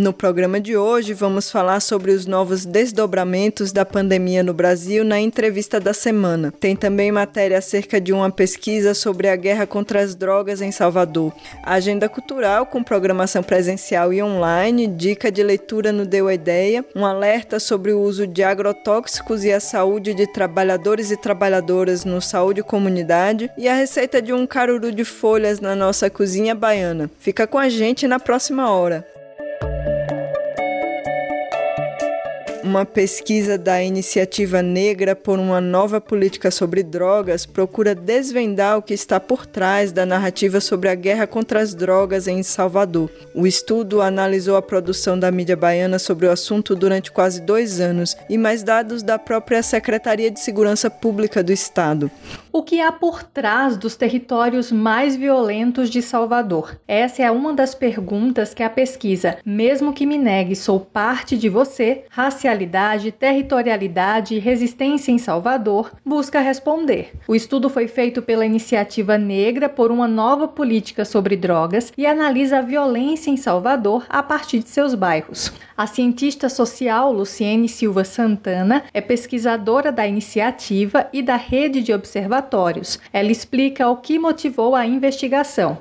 No programa de hoje, vamos falar sobre os novos desdobramentos da pandemia no Brasil na entrevista da semana. Tem também matéria acerca de uma pesquisa sobre a guerra contra as drogas em Salvador. A agenda cultural com programação presencial e online, dica de leitura no Deu a Ideia, um alerta sobre o uso de agrotóxicos e a saúde de trabalhadores e trabalhadoras no Saúde Comunidade e a receita de um caruru de folhas na nossa cozinha baiana. Fica com a gente na próxima hora. Uma pesquisa da Iniciativa Negra por uma nova política sobre drogas procura desvendar o que está por trás da narrativa sobre a guerra contra as drogas em Salvador. O estudo analisou a produção da mídia baiana sobre o assunto durante quase dois anos e mais dados da própria Secretaria de Segurança Pública do Estado. O que há por trás dos territórios mais violentos de Salvador? Essa é uma das perguntas que a pesquisa Mesmo que me negue, sou parte de você, territorialidade e resistência em Salvador, busca responder. O estudo foi feito pela Iniciativa Negra por uma nova política sobre drogas e analisa a violência em Salvador a partir de seus bairros. A cientista social Luciene Silva Santana é pesquisadora da iniciativa e da rede de observatórios. Ela explica o que motivou a investigação.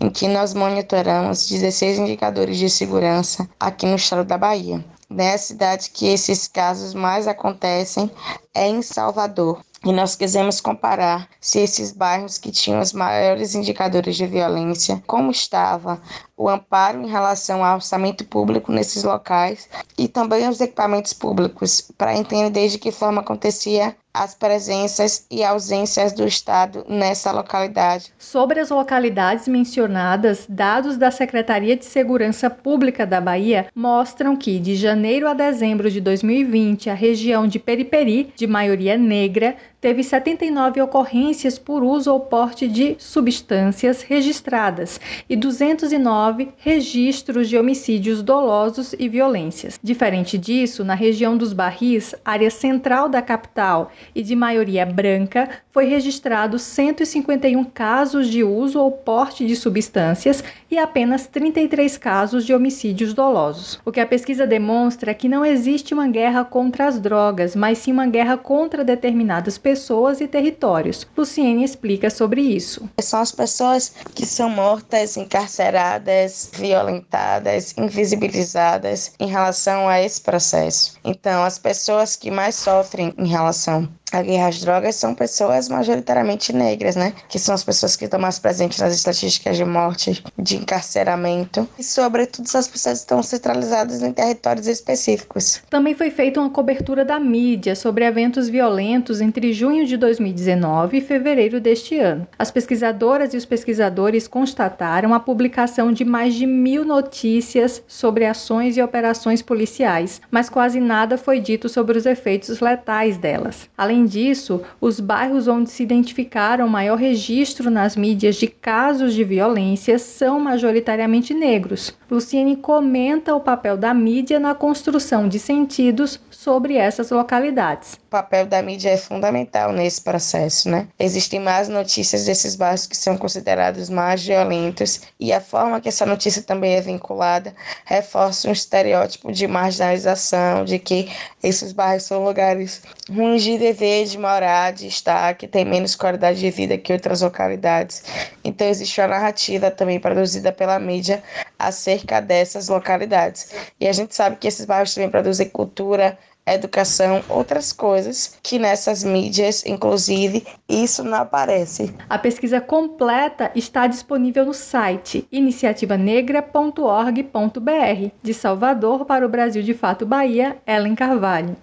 Em que nós monitoramos 16 indicadores de segurança aqui no estado da Bahia né, a cidade que esses casos mais acontecem é em Salvador. E nós quisemos comparar se esses bairros que tinham os maiores indicadores de violência, como estava o amparo em relação ao orçamento público nesses locais e também os equipamentos públicos, para entender de que forma acontecia as presenças e ausências do Estado nessa localidade. Sobre as localidades mencionadas, dados da Secretaria de Segurança Pública da Bahia mostram que, de janeiro a dezembro de 2020, a região de Periperi, de maioria negra, teve 79 ocorrências por uso ou porte de substâncias registradas e 209 registros de homicídios dolosos e violências. Diferente disso, na região dos Barris, área central da capital e de maioria branca, foi registrado 151 casos de uso ou porte de substâncias e apenas 33 casos de homicídios dolosos. O que a pesquisa demonstra é que não existe uma guerra contra as drogas, mas sim uma guerra contra determinadas pessoas pessoas e territórios. Luciene explica sobre isso. São as pessoas que são mortas, encarceradas, violentadas, invisibilizadas em relação a esse processo. Então, as pessoas que mais sofrem em relação a guerra às drogas são pessoas majoritariamente negras, né? Que são as pessoas que estão mais presentes nas estatísticas de morte, de encarceramento. E, sobretudo, essas pessoas estão centralizadas em territórios específicos. Também foi feita uma cobertura da mídia sobre eventos violentos entre junho de 2019 e fevereiro deste ano. As pesquisadoras e os pesquisadores constataram a publicação de mais de mil notícias sobre ações e operações policiais, mas quase nada foi dito sobre os efeitos letais delas. Além disso, os bairros onde se identificaram maior registro nas mídias de casos de violência são majoritariamente negros. Luciene comenta o papel da mídia na construção de sentidos sobre essas localidades. O papel da mídia é fundamental nesse processo, né? Existem mais notícias desses bairros que são considerados mais violentos e a forma que essa notícia também é vinculada reforça um estereótipo de marginalização, de que esses bairros são lugares ruins de viver, de morar, de estar, que tem menos qualidade de vida que outras localidades. Então existe uma narrativa também produzida pela mídia acerca dessas localidades. E a gente sabe que esses bairros também produzem cultura, educação, outras coisas que nessas mídias, inclusive, isso não aparece. A pesquisa completa está disponível no site iniciativanegra.org.br. De Salvador para o Brasil de Fato Bahia, Ellen Carvalho.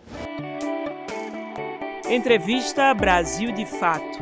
Entrevista Brasil de Fato.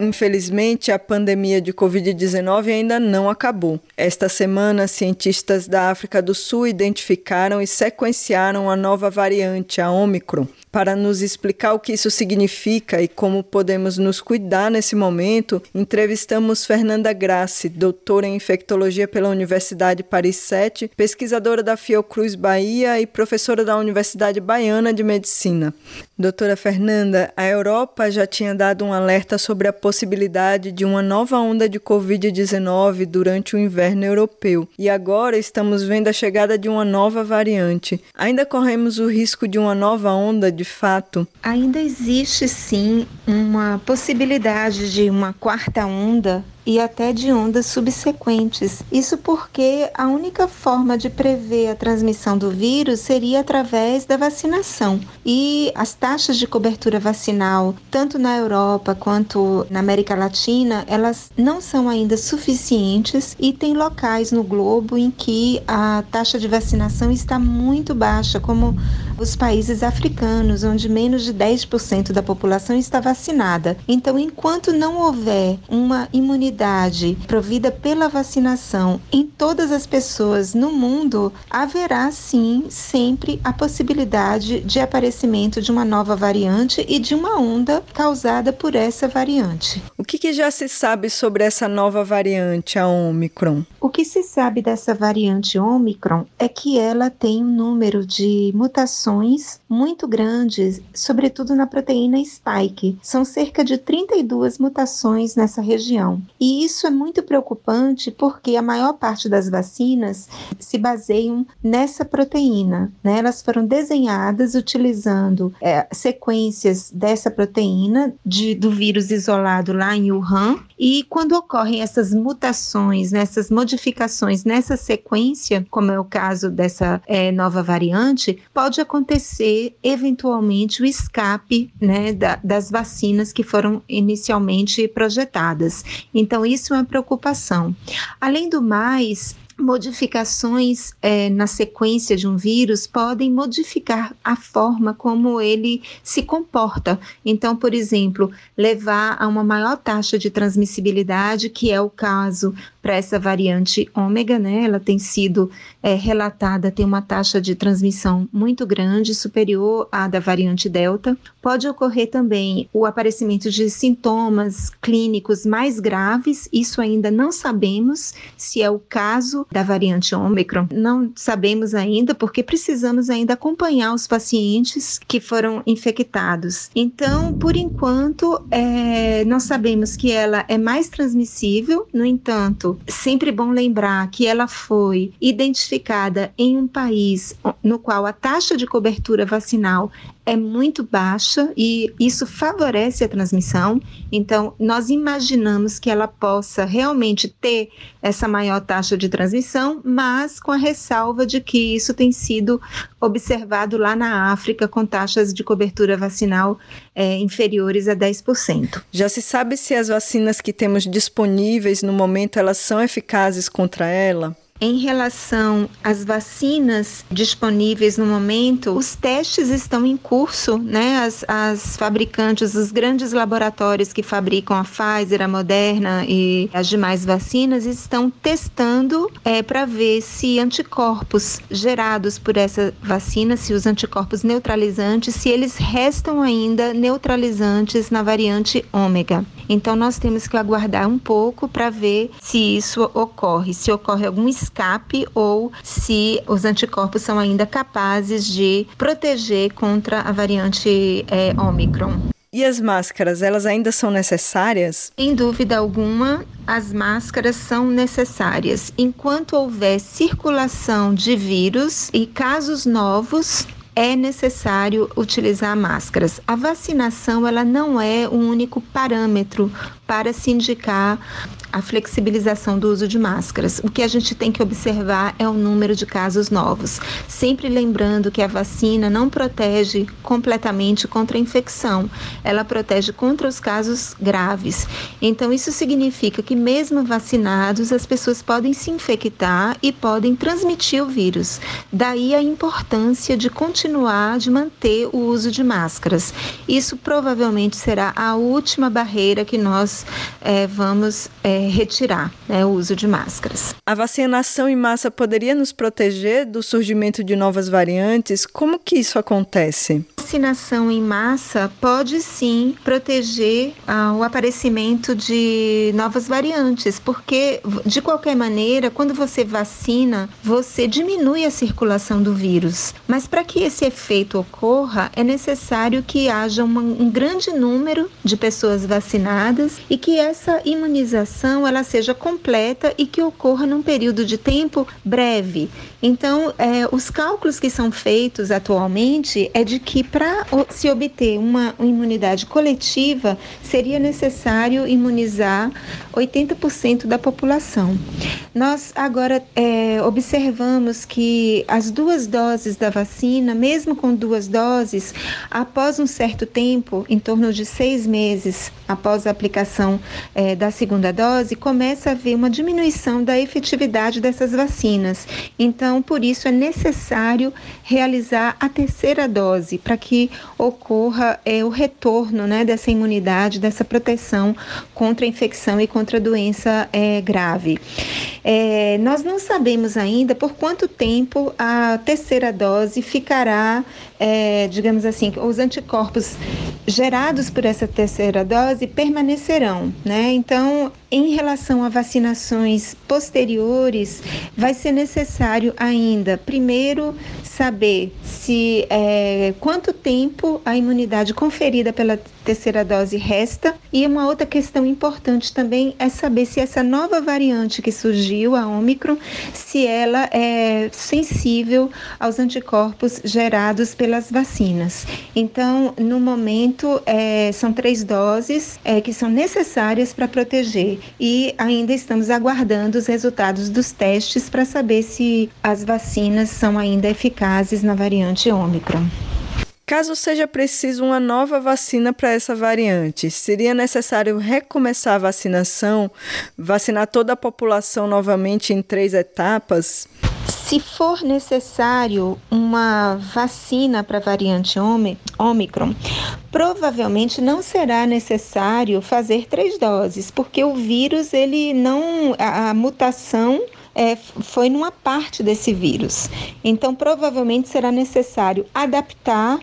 Infelizmente, a pandemia de Covid-19 ainda não acabou. Esta semana, cientistas da África do Sul identificaram e sequenciaram a nova variante, a Omicron. Para nos explicar o que isso significa e como podemos nos cuidar nesse momento, entrevistamos Fernanda Grassi, doutora em infectologia pela Universidade Paris 7, pesquisadora da Fiocruz Bahia e professora da Universidade Baiana de Medicina. Doutora Fernanda, a Europa já tinha dado um alerta sobre a possibilidade de uma nova onda de Covid-19 durante o inverno europeu e agora estamos vendo a chegada de uma nova variante. Ainda corremos o risco de uma nova onda de fato? Ainda existe sim uma possibilidade de uma quarta onda e até de ondas subsequentes. Isso porque a única forma de prever a transmissão do vírus seria através da vacinação. E as taxas de cobertura vacinal, tanto na Europa quanto na América Latina, elas não são ainda suficientes e tem locais no globo em que a taxa de vacinação está muito baixa, como os países africanos, onde menos de 10% da população está vacinada. Então, enquanto não houver uma imunidade imunidade provida pela vacinação em todas as pessoas no mundo, haverá sim sempre a possibilidade de aparecimento de uma nova variante e de uma onda causada por essa variante. O que, que já se sabe sobre essa nova variante, a Omicron? O que se sabe dessa variante Omicron é que ela tem um número de mutações muito grandes, sobretudo na proteína spike. São cerca de 32 mutações nessa região. E isso é muito preocupante porque a maior parte das vacinas se baseiam nessa proteína. Né? Elas foram desenhadas utilizando é, sequências dessa proteína de, do vírus isolado lá em Wuhan. E quando ocorrem essas mutações, nessas né, modificações nessa sequência, como é o caso dessa é, nova variante, pode acontecer eventualmente o escape né, da, das vacinas que foram inicialmente projetadas. Então, então, isso é uma preocupação. Além do mais, modificações é, na sequência de um vírus podem modificar a forma como ele se comporta. Então, por exemplo, levar a uma maior taxa de transmissibilidade, que é o caso para essa variante ômega, né? Ela tem sido é, relatada ter uma taxa de transmissão muito grande, superior à da variante delta. Pode ocorrer também o aparecimento de sintomas clínicos mais graves. Isso ainda não sabemos se é o caso da variante Ômicron. Não sabemos ainda porque precisamos ainda acompanhar os pacientes que foram infectados. Então, por enquanto, é, nós sabemos que ela é mais transmissível, no entanto, sempre bom lembrar que ela foi identificada em um país no qual a taxa de cobertura vacinal é muito baixa e isso favorece a transmissão. Então, nós imaginamos que ela possa realmente ter essa maior taxa de transmissão, mas com a ressalva de que isso tem sido observado lá na África com taxas de cobertura vacinal é, inferiores a 10%. Já se sabe se as vacinas que temos disponíveis no momento elas são eficazes contra ela? Em relação às vacinas disponíveis no momento, os testes estão em curso, né? As, as fabricantes, os grandes laboratórios que fabricam a Pfizer, a Moderna e as demais vacinas estão testando é, para ver se anticorpos gerados por essa vacina, se os anticorpos neutralizantes, se eles restam ainda neutralizantes na variante ômega. Então nós temos que aguardar um pouco para ver se isso ocorre, se ocorre algum escape ou se os anticorpos são ainda capazes de proteger contra a variante é, Omicron. E as máscaras, elas ainda são necessárias? Em dúvida alguma, as máscaras são necessárias. Enquanto houver circulação de vírus e casos novos, é necessário utilizar máscaras. A vacinação ela não é o único parâmetro para se indicar a flexibilização do uso de máscaras. O que a gente tem que observar é o número de casos novos, sempre lembrando que a vacina não protege completamente contra a infecção, ela protege contra os casos graves. Então, isso significa que, mesmo vacinados, as pessoas podem se infectar e podem transmitir o vírus. Daí a importância de continuar, de manter o uso de máscaras. Isso provavelmente será a última barreira que nós é, vamos. É, retirar né, o uso de máscaras. A vacinação em massa poderia nos proteger do surgimento de novas variantes? Como que isso acontece? vacinação em massa pode sim proteger ah, o aparecimento de novas variantes, porque de qualquer maneira, quando você vacina, você diminui a circulação do vírus. Mas para que esse efeito ocorra, é necessário que haja uma, um grande número de pessoas vacinadas e que essa imunização ela seja completa e que ocorra num período de tempo breve. Então, é, os cálculos que são feitos atualmente é de que para se obter uma imunidade coletiva, seria necessário imunizar 80% da população. Nós agora é, observamos que as duas doses da vacina, mesmo com duas doses, após um certo tempo, em torno de seis meses após a aplicação é, da segunda dose, começa a haver uma diminuição da efetividade dessas vacinas. Então, por isso é necessário realizar a terceira dose para que ocorra é, o retorno né, dessa imunidade, dessa proteção contra a infecção e contra a doença é, grave. É, nós não sabemos ainda por quanto tempo a terceira dose ficará, é, digamos assim, os anticorpos gerados por essa terceira dose permanecerão, né? Então, em relação a vacinações posteriores, vai ser necessário ainda, primeiro, saber se é, quanto tempo a imunidade conferida pela terceira dose resta. E uma outra questão importante também é saber se essa nova variante que surgiu, a Omicron, se ela é sensível aos anticorpos gerados pelas vacinas. Então, no momento, é, são três doses é, que são necessárias para proteger e ainda estamos aguardando os resultados dos testes para saber se as vacinas são ainda eficazes na variante Ômicron. Caso seja preciso uma nova vacina para essa variante, seria necessário recomeçar a vacinação, vacinar toda a população novamente em três etapas? Se for necessário uma vacina para a variante Omicron, provavelmente não será necessário fazer três doses, porque o vírus ele não a, a mutação é, foi numa parte desse vírus. Então, provavelmente será necessário adaptar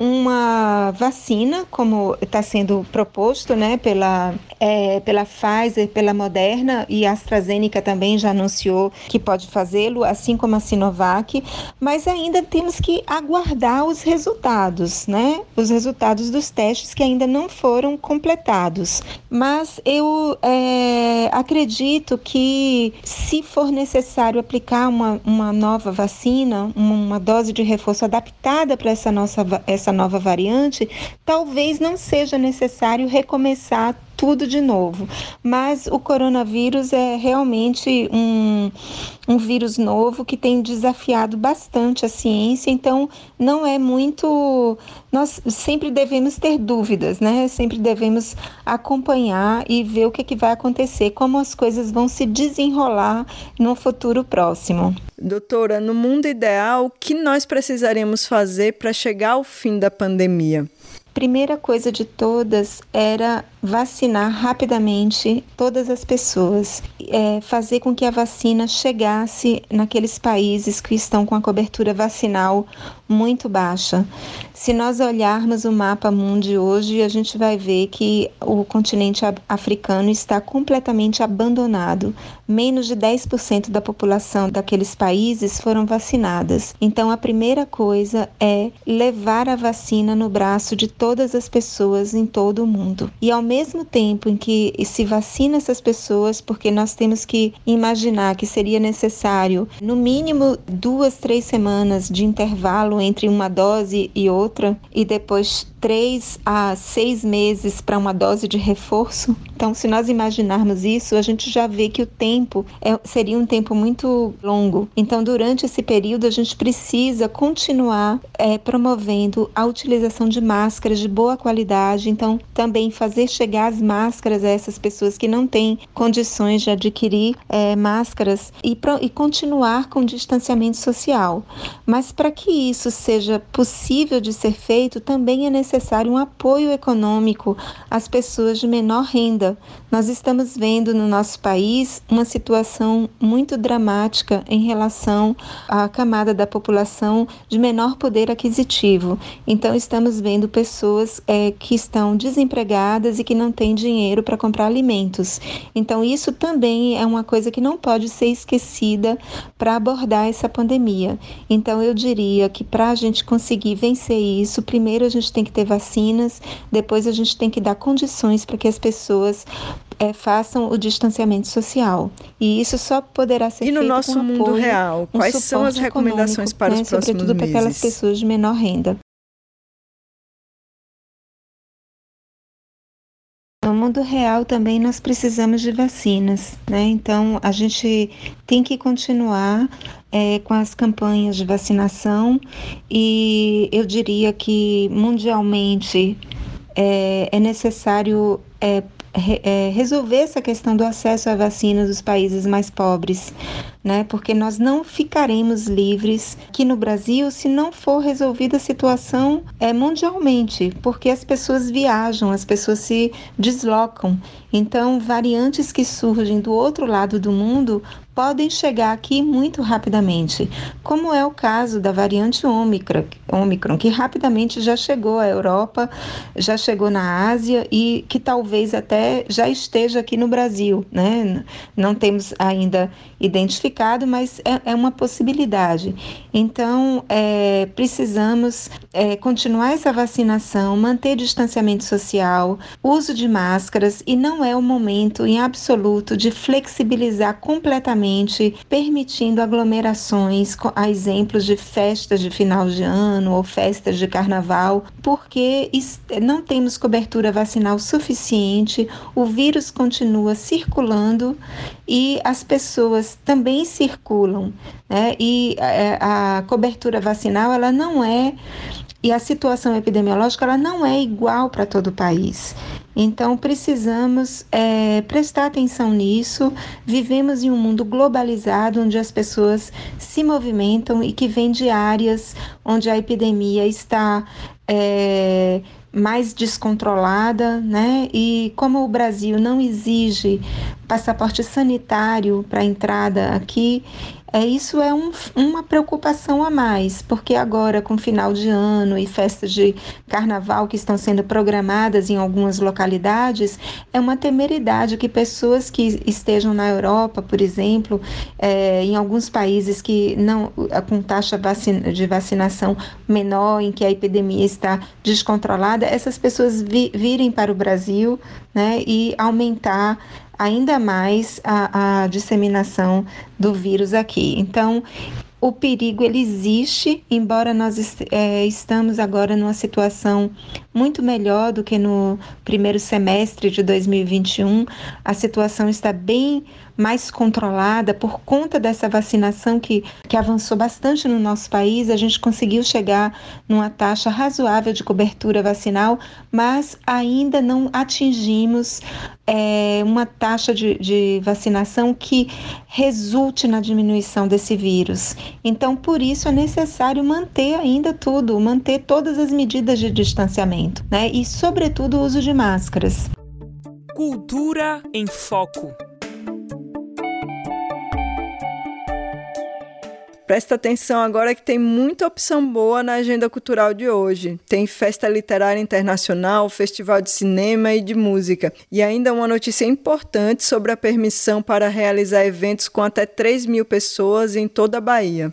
uma vacina, como está sendo proposto né, pela, é, pela Pfizer, pela Moderna e a AstraZeneca também já anunciou que pode fazê-lo, assim como a Sinovac, mas ainda temos que aguardar os resultados, né? Os resultados dos testes que ainda não foram completados. Mas eu é, acredito que se for necessário aplicar uma, uma nova vacina, uma, dose de reforço adaptada para essa nossa essa nova variante, talvez não seja necessário recomeçar tudo de novo. Mas o coronavírus é realmente um, um vírus novo que tem desafiado bastante a ciência, então não é muito. Nós sempre devemos ter dúvidas, né? Sempre devemos acompanhar e ver o que, é que vai acontecer, como as coisas vão se desenrolar no futuro próximo. Doutora, no mundo ideal, o que nós precisaremos fazer para chegar ao fim da pandemia? Primeira coisa de todas era vacinar rapidamente todas as pessoas, é, fazer com que a vacina chegasse naqueles países que estão com a cobertura vacinal muito baixa. Se nós olharmos o mapa mundo hoje, a gente vai ver que o continente africano está completamente abandonado. Menos de 10% da população daqueles países foram vacinadas. Então, a primeira coisa é levar a vacina no braço de todas as pessoas em todo o mundo. E ao mesmo tempo em que se vacina essas pessoas, porque nós temos que imaginar que seria necessário, no mínimo, duas, três semanas de intervalo entre uma dose e outra, e depois três a seis meses para uma dose de reforço, Então, se nós imaginarmos isso, a gente já vê que o tempo é, seria um tempo muito longo. Então, durante esse período, a gente precisa continuar é, promovendo a utilização de máscaras de boa qualidade. Então, também fazer chegar as máscaras a essas pessoas que não têm condições de adquirir é, máscaras e, e continuar com o distanciamento social. Mas para que isso seja possível de ser feito, também é necessário um apoio econômico às pessoas de menor renda. Nós estamos vendo no nosso país uma situação muito dramática em relação à camada da população de menor poder aquisitivo. Então, estamos vendo pessoas é, que estão desempregadas e que não têm dinheiro para comprar alimentos. Então, isso também é uma coisa que não pode ser esquecida para abordar essa pandemia. Então, eu diria que para a gente conseguir vencer isso, primeiro a gente tem que ter vacinas, depois a gente tem que dar condições para que as pessoas é, façam o distanciamento social. E isso só poderá ser e feito no nosso com mundo apoio, real, um quais são as recomendações para né, os próximos sobretudo meses? para aquelas pessoas de menor renda. No mundo real também nós precisamos de vacinas, né? Então a gente tem que continuar é, com as campanhas de vacinação e eu diria que mundialmente é, é necessário é, é, resolver essa questão do acesso à vacina dos países mais pobres, né? Porque nós não ficaremos livres aqui no Brasil se não for resolvida a situação é, mundialmente, porque as pessoas viajam, as pessoas se deslocam. Então, variantes que surgem do outro lado do mundo podem chegar aqui muito rapidamente, como é o caso da variante Ômicron, Ômicron, que rapidamente já chegou à Europa, já chegou na Ásia e que talvez até já esteja aqui no Brasil, né? Não temos ainda identificado, mas é, é uma possibilidade. Então, é, precisamos é, continuar essa vacinação, manter distanciamento social, uso de máscaras e não é o momento em absoluto de flexibilizar completamente permitindo aglomerações, a exemplos de festas de final de ano ou festas de carnaval, porque não temos cobertura vacinal suficiente, o vírus continua circulando e as pessoas também circulam, né? E a, é, a cobertura vacinal ela não é e a situação epidemiológica ela não é igual para todo o país. Então, precisamos é, prestar atenção nisso. Vivemos em um mundo globalizado onde as pessoas se movimentam e que vêm de áreas onde a epidemia está. É, mais descontrolada, né? E como o Brasil não exige passaporte sanitário para entrada aqui, é, isso é um, uma preocupação a mais, porque agora, com final de ano e festas de carnaval que estão sendo programadas em algumas localidades, é uma temeridade que pessoas que estejam na Europa, por exemplo, é, em alguns países que não com taxa de vacinação menor, em que a epidemia está descontrolada, essas pessoas vi, virem para o Brasil né, e aumentar ainda mais a, a disseminação do vírus aqui. Então, o perigo ele existe, embora nós é, estamos agora numa situação muito melhor do que no primeiro semestre de 2021. A situação está bem mais controlada por conta dessa vacinação que, que avançou bastante no nosso país. A gente conseguiu chegar numa taxa razoável de cobertura vacinal, mas ainda não atingimos é, uma taxa de, de vacinação que resulte na diminuição desse vírus. Então, por isso é necessário manter ainda tudo, manter todas as medidas de distanciamento, né? E, sobretudo, o uso de máscaras. Cultura em Foco. Presta atenção agora que tem muita opção boa na agenda cultural de hoje. Tem festa literária internacional, festival de cinema e de música. E ainda uma notícia importante sobre a permissão para realizar eventos com até 3 mil pessoas em toda a Bahia.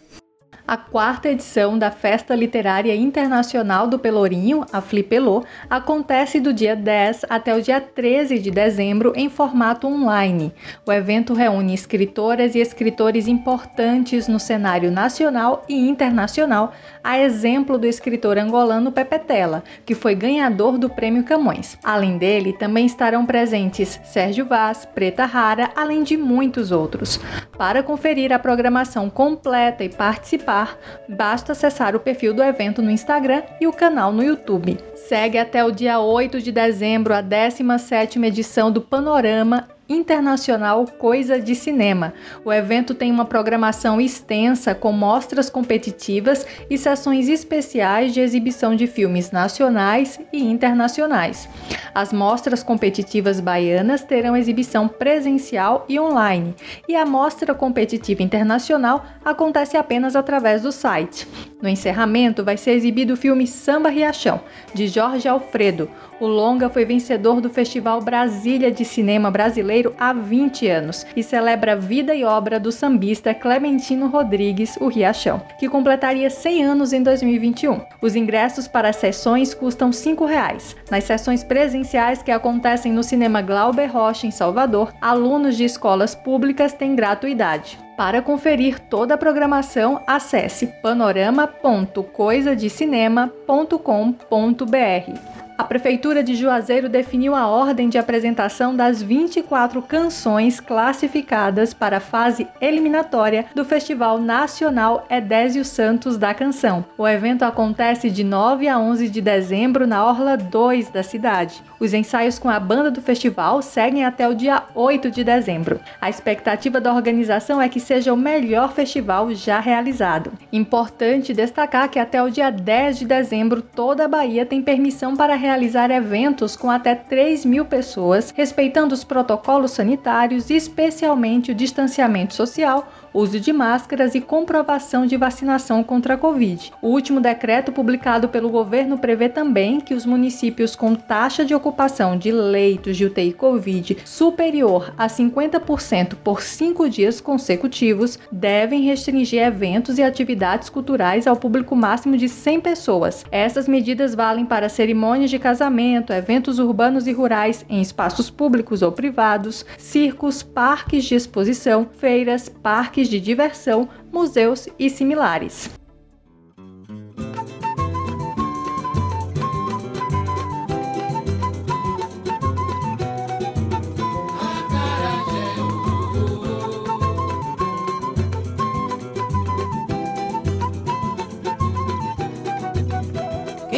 A quarta edição da Festa Literária Internacional do Pelourinho, a Flipelô, acontece do dia 10 até o dia 13 de dezembro em formato online. O evento reúne escritoras e escritores importantes no cenário nacional e internacional, a exemplo do escritor angolano Pepe Tela, que foi ganhador do Prêmio Camões. Além dele, também estarão presentes Sérgio Vaz, Preta Rara, além de muitos outros. Para conferir a programação completa e participar, basta acessar o perfil do evento no Instagram e o canal no YouTube. Segue até o dia 8 de dezembro a 17ª edição do Panorama Internacional Coisa de Cinema. O evento tem uma programação extensa com mostras competitivas e sessões especiais de exibição de filmes nacionais e internacionais. As mostras competitivas baianas terão exibição presencial e online, e a mostra competitiva internacional acontece apenas através do site. No encerramento, vai ser exibido o filme Samba Riachão, de Jorge Alfredo. O longa foi vencedor do Festival Brasília de Cinema Brasileiro há 20 anos e celebra a vida e obra do sambista Clementino Rodrigues, o Riachão, que completaria 100 anos em 2021. Os ingressos para as sessões custam R$ 5,00. Nas sessões presenciais que acontecem no Cinema Glauber Rocha, em Salvador, alunos de escolas públicas têm gratuidade. Para conferir toda a programação, acesse panorama.coisadecinema.com.br. A Prefeitura de Juazeiro definiu a ordem de apresentação das 24 canções classificadas para a fase eliminatória do Festival Nacional Edésio Santos da Canção. O evento acontece de 9 a 11 de dezembro na Orla 2 da cidade. Os ensaios com a banda do festival seguem até o dia 8 de dezembro. A expectativa da organização é que seja o melhor festival já realizado. Importante destacar que até o dia 10 de dezembro toda a Bahia tem permissão para realizar eventos com até 3 mil pessoas, respeitando os protocolos sanitários, especialmente o distanciamento social, uso de máscaras e comprovação de vacinação contra a Covid. O último decreto publicado pelo governo prevê também que os municípios com taxa de ocupação de leitos de UTI Covid superior a 50% por cinco dias consecutivos devem restringir eventos e atividades culturais ao público máximo de 100 pessoas. Essas medidas valem para cerimônias de casamento, eventos urbanos e rurais em espaços públicos ou privados, circos, parques de exposição, feiras, parques de diversão, museus e similares.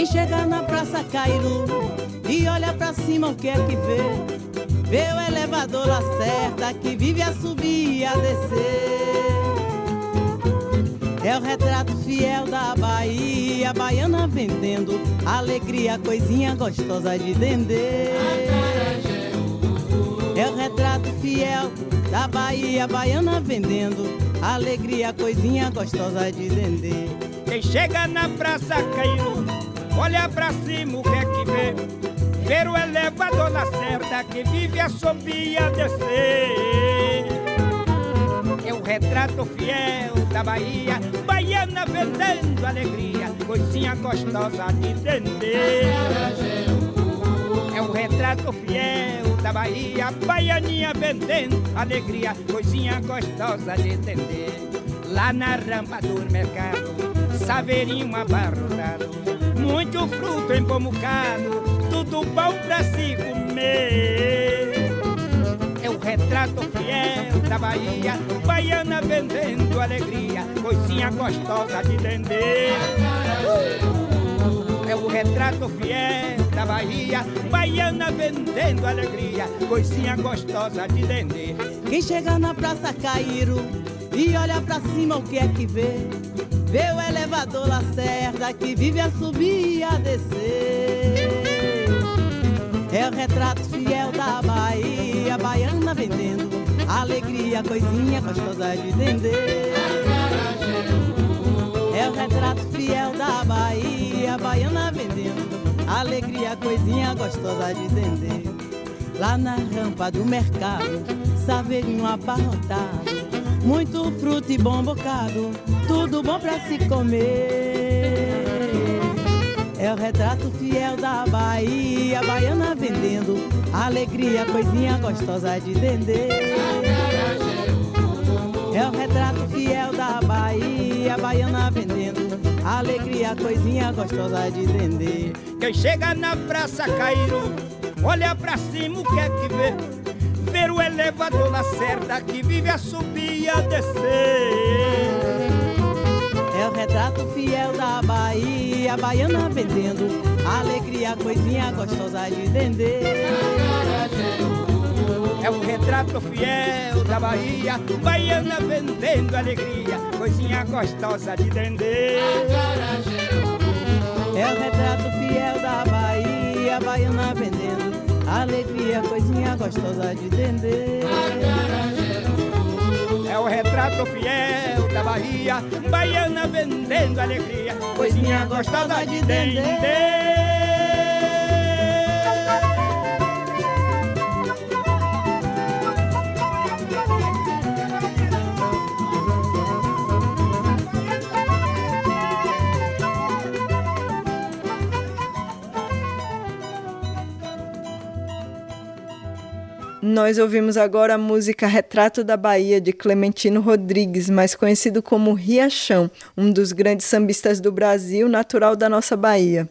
Quem chega na Praça Cairo e olha pra cima, o que é que vê? Vê o elevador Lacerda que vive a subir e a descer. É o retrato fiel da Bahia, baiana vendendo alegria, coisinha gostosa de dendê. É o retrato fiel da Bahia, baiana vendendo alegria, coisinha gostosa de dendê. Quem chega na Praça Cairo, olha pra cima o que é que vê? Ver o elevador na certa que vive a subir e a descer. É o retrato fiel da Bahia, baiana vendendo alegria, coisinha gostosa de entender. É o retrato fiel da Bahia, baianinha vendendo alegria, coisinha gostosa de entender. Lá na rampa do mercado, saveirinho abarrotado, muito fruto empomucado tudo bom pra se comer. É o retrato fiel da Bahia, baiana vendendo alegria, coisinha gostosa de vender. É o retrato fiel da Bahia, baiana vendendo alegria, coisinha gostosa de vender. Quem chega na Praça Cairo e olha pra cima, o que é que vê? Vê o elevador Lacerda que vive a subir e a descer. É o retrato fiel da Bahia, baiana vendendo alegria, coisinha gostosa de entender. É o retrato fiel da Bahia, baiana vendendo alegria, coisinha gostosa de entender. Lá na rampa do mercado, saveirinho abarrotado, muito fruto e bom bocado tudo bom pra se comer. É o retrato fiel da Bahia, baiana vendendo alegria, coisinha gostosa de vender. É o retrato fiel da Bahia, baiana vendendo alegria, coisinha gostosa de vender. Quem chega na Praça Cairo, olha pra cima o que é que vê? Ver o elevador Lacerda que vive a subir e a descer. É o retrato fiel da Bahia, baiana vendendo alegria, coisinha gostosa de vender. É o retrato fiel da Bahia, baiana vendendo alegria, coisinha gostosa de vender. É o retrato fiel da Bahia, baiana vendendo alegria, coisinha gostosa de vender. É o retrato fiel da Bahia, baiana vendendo alegria, coisinha gostosa de vender. Nós ouvimos agora a música Retrato da Bahia de Clementino Rodrigues, mais conhecido como Riachão, um dos grandes sambistas do Brasil, natural da nossa Bahia.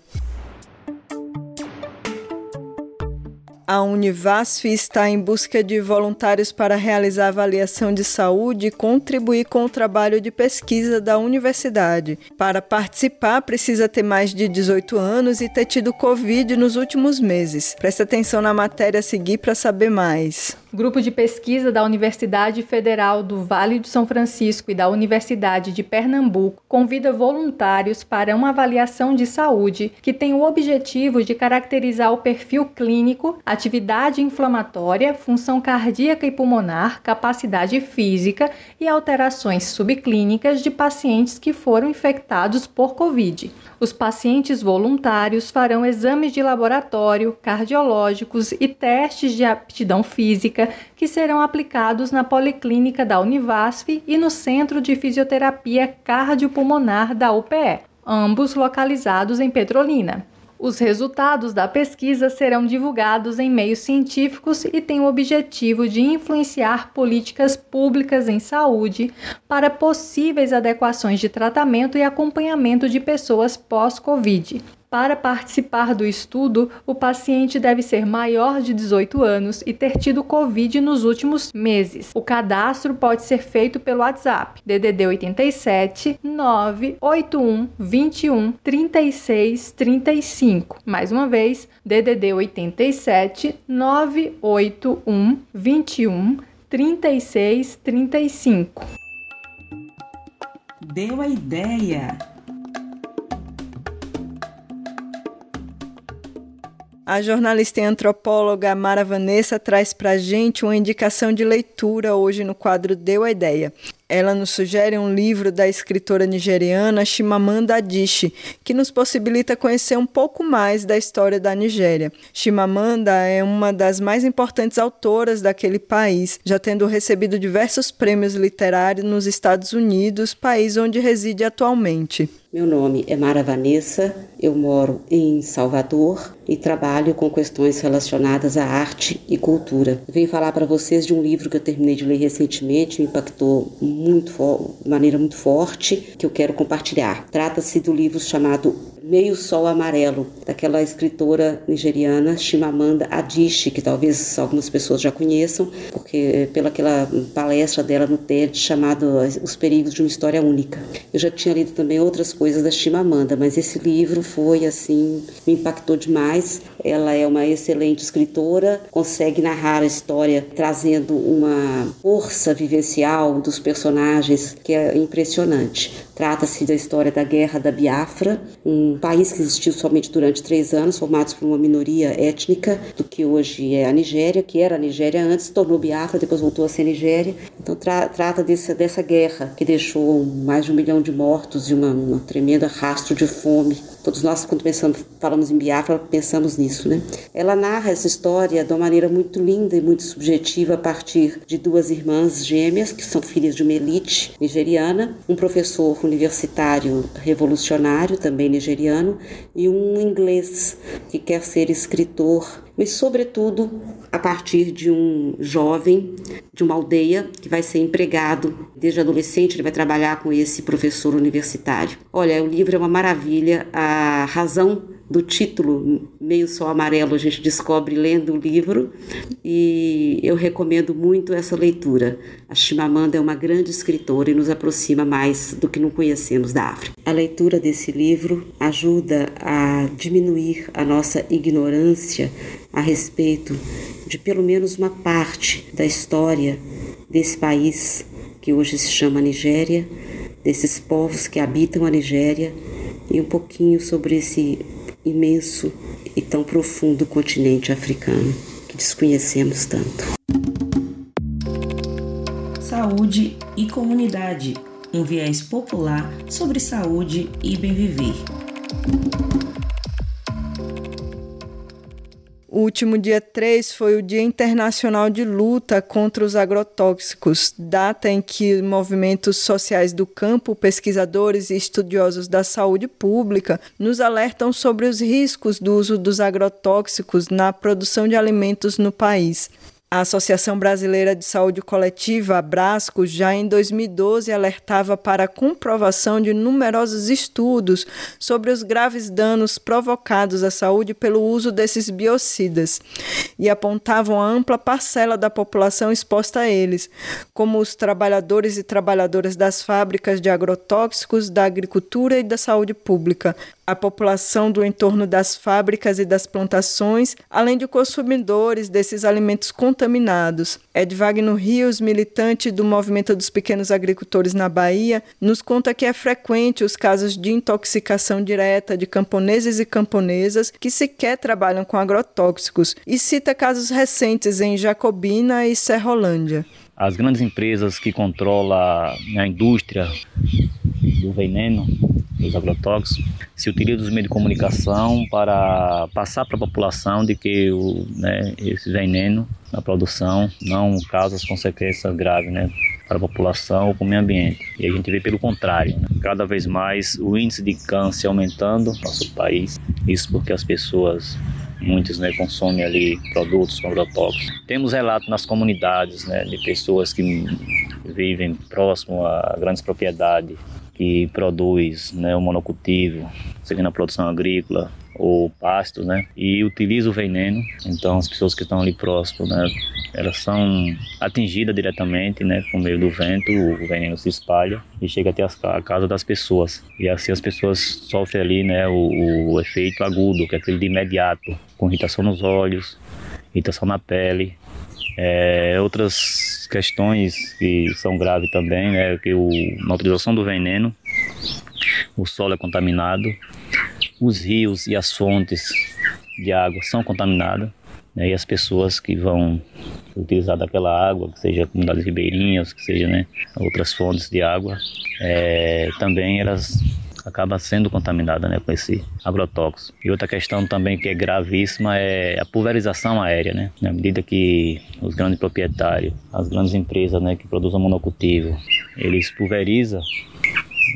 A Univasf está em busca de voluntários para realizar avaliação de saúde e contribuir com o trabalho de pesquisa da universidade. Para participar, precisa ter mais de 18 anos e ter tido Covid nos últimos meses. Preste atenção na matéria a seguir para saber mais. Grupo de pesquisa da Universidade Federal do Vale do São Francisco e da Universidade de Pernambuco convida voluntários para uma avaliação de saúde que tem o objetivo de caracterizar o perfil clínico, atividade inflamatória, função cardíaca e pulmonar, capacidade física e alterações subclínicas de pacientes que foram infectados por Covid. Os pacientes voluntários farão exames de laboratório, cardiológicos e testes de aptidão física que serão aplicados na Policlínica da Univasf e no Centro de Fisioterapia Cardiopulmonar da UPE, ambos localizados em Petrolina. Os resultados da pesquisa serão divulgados em meios científicos e têm o objetivo de influenciar políticas públicas em saúde para possíveis adequações de tratamento e acompanhamento de pessoas pós-Covid. Para participar do estudo, o paciente deve ser maior de 18 anos e ter tido Covid nos últimos meses. O cadastro pode ser feito pelo WhatsApp DDD 87 981 21 36 35. Mais uma vez, DDD 87 981 21 36 35. Deu a ideia! A jornalista e antropóloga Mara Vanessa traz para a gente uma indicação de leitura hoje no quadro Deu a Ideia. Ela nos sugere um livro da escritora nigeriana Chimamanda Adichie, que nos possibilita conhecer um pouco mais da história da Nigéria. Chimamanda é uma das mais importantes autoras daquele país, já tendo recebido diversos prêmios literários nos Estados Unidos, país onde reside atualmente. Meu nome é Mara Vanessa, eu moro em Salvador e trabalho com questões relacionadas à arte e cultura. Venho falar para vocês de um livro que eu terminei de ler recentemente, me impactou muito, de maneira muito forte, que eu quero compartilhar. Trata-se do livro chamado Meio Sol Amarelo, daquela escritora nigeriana Chimamanda Adichie, que talvez algumas pessoas já conheçam, porque pela aquela palestra dela no TED chamado Os Perigos de uma História Única. Eu já tinha lido também outras coisas da Chimamanda, mas esse livro foi assim, me impactou demais. Ela é uma excelente escritora, consegue narrar a história trazendo uma força vivencial dos personagens que é impressionante. Trata-se da história da Guerra da Biafra, um um país que existiu somente durante três anos, formados por uma minoria étnica do que hoje é a Nigéria, que era a Nigéria antes, tornou Biafra, depois voltou a ser Nigéria. Então tra trata desse, dessa guerra que deixou mais de um milhão de mortos e uma, uma tremenda rastro de fome. Todos nós, quando pensamos, falamos em Biafra, pensamos nisso, né? Ela narra essa história de uma maneira muito linda e muito subjetiva a partir de duas irmãs gêmeas, que são filhas de uma elite nigeriana, um professor universitário revolucionário, também nigeriano, e um inglês que quer ser escritor, mas, sobretudo, a partir de um jovem de uma aldeia que vai ser empregado desde adolescente, ele vai trabalhar com esse professor universitário. Olha, o livro é uma maravilha, a razão do título, meio só amarelo, a gente descobre lendo o livro e eu recomendo muito essa leitura. A Chimamanda é uma grande escritora e nos aproxima mais do que não conhecemos da África. A leitura desse livro ajuda a diminuir a nossa ignorância a respeito de pelo menos uma parte da história desse país que hoje se chama Nigéria, desses povos que habitam a Nigéria e um pouquinho sobre esse imenso e tão profundo continente africano que desconhecemos tanto. Saúde e comunidade um viés popular sobre saúde e bem viver. O último dia 3 foi o Dia Internacional de Luta contra os Agrotóxicos, data em que movimentos sociais do campo, pesquisadores e estudiosos da saúde pública nos alertam sobre os riscos do uso dos agrotóxicos na produção de alimentos no país. A Associação Brasileira de Saúde Coletiva, Abrasco, já em 2012 alertava para a comprovação de numerosos estudos sobre os graves danos provocados à saúde pelo uso desses biocidas e apontavam a ampla parcela da população exposta a eles, como os trabalhadores e trabalhadoras das fábricas de agrotóxicos, da agricultura e da saúde pública, a população do entorno das fábricas e das plantações, além de consumidores desses alimentos contaminados. Edvagno Rios, militante do Movimento dos Pequenos Agricultores na Bahia, nos conta que é frequente os casos de intoxicação direta de camponeses e camponesas que sequer trabalham com agrotóxicos e cita casos recentes em Jacobina e Serrolândia. As grandes empresas que controlam a indústria do veneno dos agrotóxicos, se utiliza dos meios de comunicação para passar para a população de que o, né, esse veneno na produção não causa as consequências graves, né? para a população ou para o meio ambiente. E a gente vê pelo contrário, né? cada vez mais o índice de câncer aumentando no nosso país. Isso porque as pessoas, muitos, né, consomem ali produtos com agrotóxicos. Temos relatos nas comunidades, né, de pessoas que vivem próximo a grandes propriedades que produz né, o monocultivo, seja na produção agrícola ou pastos, né, e utiliza o veneno. Então as pessoas que estão ali próximo, né, elas são atingidas diretamente, né, por meio do vento, o veneno se espalha e chega até a casa das pessoas. E assim as pessoas sofrem ali, né, o, o efeito agudo, que é aquele de imediato, com irritação nos olhos, irritação na pele, é, outras questões que são graves também, né, que o, na utilização do veneno, o solo é contaminado, os rios e as fontes de água são contaminados, né, e as pessoas que vão utilizar daquela água, que seja comunidades ribeirinhas, que seja né, outras fontes de água, é, também elas acaba sendo contaminada né, com esse agrotóxico. E outra questão também que é gravíssima é a pulverização aérea, né? À medida que os grandes proprietários, as grandes empresas né, que produzem monocultivo, eles pulverizam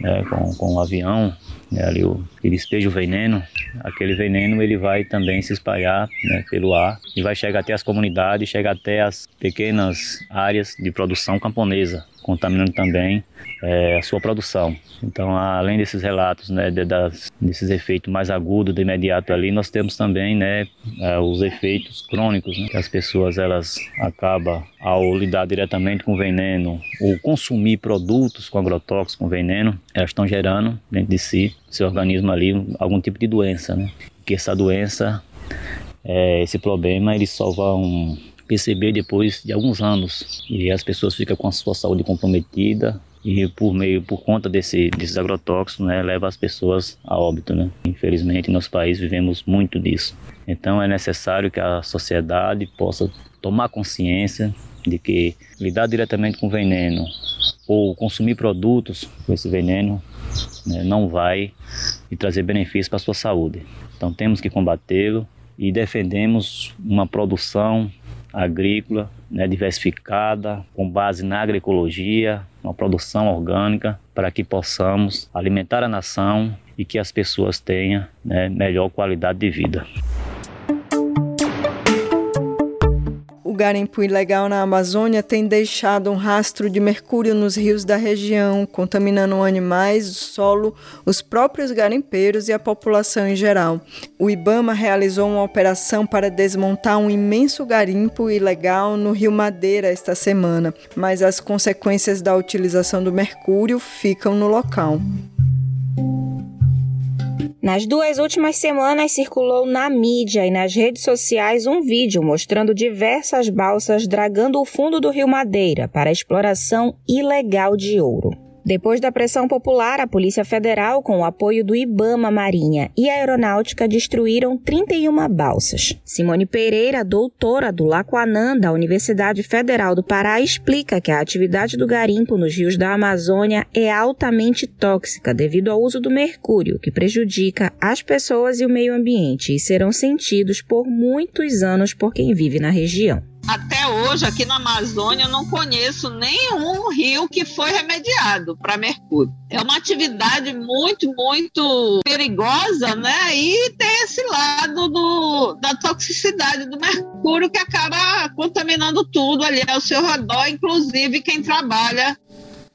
né, com, com um avião, né, ali o, ele despeja o veneno, aquele veneno ele vai também se espalhar né, pelo ar e vai chegar até as comunidades, chegar até as pequenas áreas de produção camponesa, contaminando também é, a sua produção. Então, além desses relatos, né, de, das, desses efeitos mais agudos de imediato ali, nós temos também, né, é, os efeitos crônicos, né, que as pessoas elas acabam ao lidar diretamente com veneno ou consumir produtos com agrotóxicos com veneno, elas estão gerando dentro de si, seu organismo ali, algum tipo de doença, né? Que essa doença, é, esse problema, eles só vão perceber depois de alguns anos e as pessoas ficam com a sua saúde comprometida e por meio, por conta desse, desses agrotóxicos, né, leva as pessoas a óbito, né. Infelizmente, nosso país vivemos muito disso. Então é necessário que a sociedade possa tomar consciência de que lidar diretamente com veneno ou consumir produtos com esse veneno né, não vai trazer benefícios para a sua saúde. Então temos que combatê-lo e defendemos uma produção agrícola né, diversificada, com base na agroecologia, uma produção orgânica, para que possamos alimentar a nação e que as pessoas tenham né, melhor qualidade de vida. Garimpo ilegal na Amazônia tem deixado um rastro de mercúrio nos rios da região, contaminando animais, o solo, os próprios garimpeiros e a população em geral. O Ibama realizou uma operação para desmontar um imenso garimpo ilegal no Rio Madeira esta semana, mas as consequências da utilização do mercúrio ficam no local. Nas duas últimas semanas circulou na mídia e nas redes sociais um vídeo mostrando diversas balsas dragando o fundo do Rio Madeira para exploração ilegal de ouro. Depois da pressão popular, a Polícia Federal, com o apoio do Ibama Marinha e a Aeronáutica, destruíram 31 balsas. Simone Pereira, doutora do Lacuanã da Universidade Federal do Pará, explica que a atividade do garimpo nos rios da Amazônia é altamente tóxica devido ao uso do mercúrio, que prejudica as pessoas e o meio ambiente e serão sentidos por muitos anos por quem vive na região. Até hoje, aqui na Amazônia, eu não conheço nenhum rio que foi remediado para mercúrio. É uma atividade muito, muito perigosa, né? E tem esse lado do, da toxicidade do mercúrio que acaba contaminando tudo ali ao seu redor, inclusive quem trabalha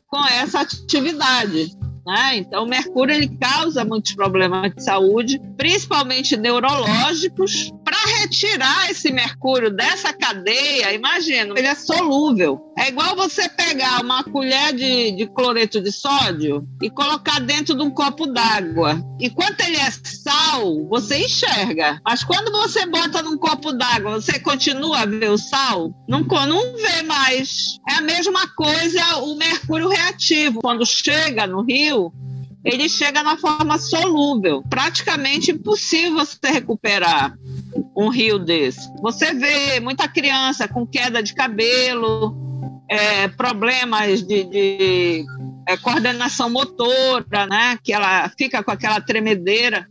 com essa atividade. Né? Então, o mercúrio ele causa muitos problemas de saúde, principalmente neurológicos. Para retirar esse mercúrio dessa cadeia, imagina, ele é solúvel. É igual você pegar uma colher de, de cloreto de sódio e colocar dentro de um copo d'água. Enquanto ele é sal, você enxerga. Mas quando você bota num copo d'água, você continua a ver o sal? Não, não vê mais. É a mesma coisa o mercúrio reativo. Quando chega no rio, ele chega na forma solúvel. Praticamente impossível você recuperar um rio desse. Você vê muita criança com queda de cabelo, é, problemas de, de é, coordenação motora, né? Que ela fica com aquela tremedeira.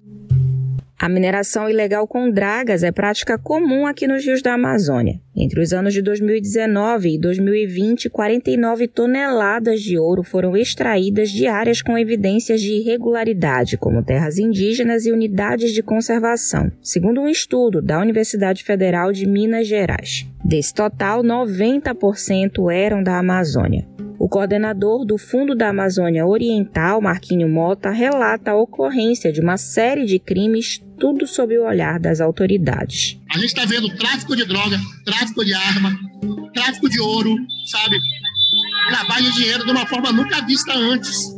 A mineração ilegal com dragas é prática comum aqui nos rios da Amazônia. Entre os anos de 2019 e 2020, 49 toneladas de ouro foram extraídas de áreas com evidências de irregularidade, como terras indígenas e unidades de conservação, segundo um estudo da Universidade Federal de Minas Gerais. Desse total, 90% eram da Amazônia. O coordenador do Fundo da Amazônia Oriental, Marquinho Mota, relata a ocorrência de uma série de crimes, tudo sob o olhar das autoridades. A gente está vendo tráfico de droga, tráfico de arma, tráfico de ouro, sabe? Lavagem de dinheiro de uma forma nunca vista antes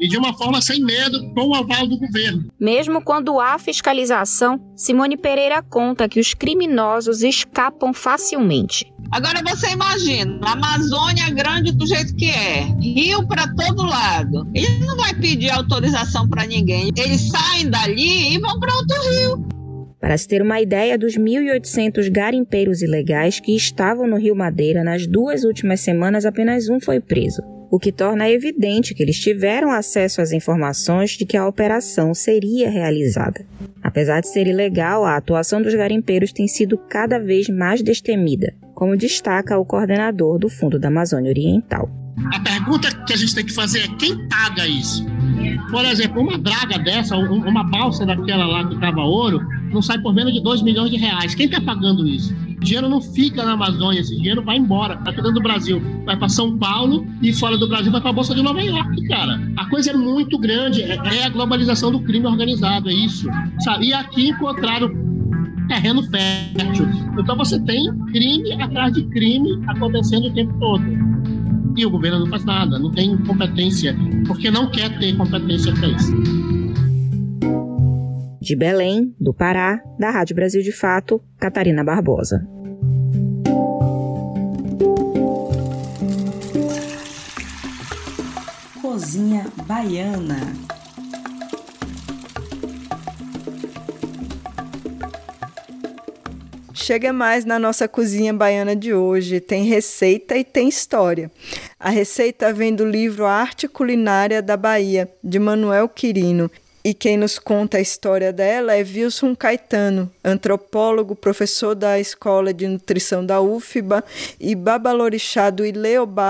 e de uma forma sem medo, com o aval do governo. Mesmo quando há fiscalização, Simone Pereira conta que os criminosos escapam facilmente. Agora você imagina, a Amazônia é grande do jeito que é, rio para todo lado. Ele não vai pedir autorização para ninguém. Eles saem dali e vão para outro rio. Para se ter uma ideia dos 1.800 garimpeiros ilegais que estavam no Rio Madeira nas duas últimas semanas, apenas um foi preso o que torna evidente que eles tiveram acesso às informações de que a operação seria realizada. Apesar de ser ilegal, a atuação dos garimpeiros tem sido cada vez mais destemida, como destaca o coordenador do Fundo da Amazônia Oriental. A pergunta que a gente tem que fazer é quem paga isso? Por exemplo, uma draga dessa, uma balsa daquela lá que estava ouro, não sai por menos de 2 milhões de reais. Quem está pagando isso? O dinheiro não fica na Amazônia, esse dinheiro vai embora, tá dentro do Brasil. Vai para São Paulo e fora do Brasil vai para a Bolsa de Nova York, cara. A coisa é muito grande, é, é a globalização do crime organizado, é isso. Sabe? E aqui encontraram terreno fértil. Então você tem crime atrás de crime acontecendo o tempo todo. E o governo não faz nada, não tem competência, porque não quer ter competência para isso. De Belém, do Pará, da Rádio Brasil de Fato, Catarina Barbosa. Cozinha Baiana. Chega mais na nossa cozinha baiana de hoje. Tem receita e tem história. A receita vem do livro Arte Culinária da Bahia, de Manuel Quirino, e quem nos conta a história dela é Wilson Caetano, antropólogo, professor da Escola de Nutrição da UFBA e babalorixá do Ileobá.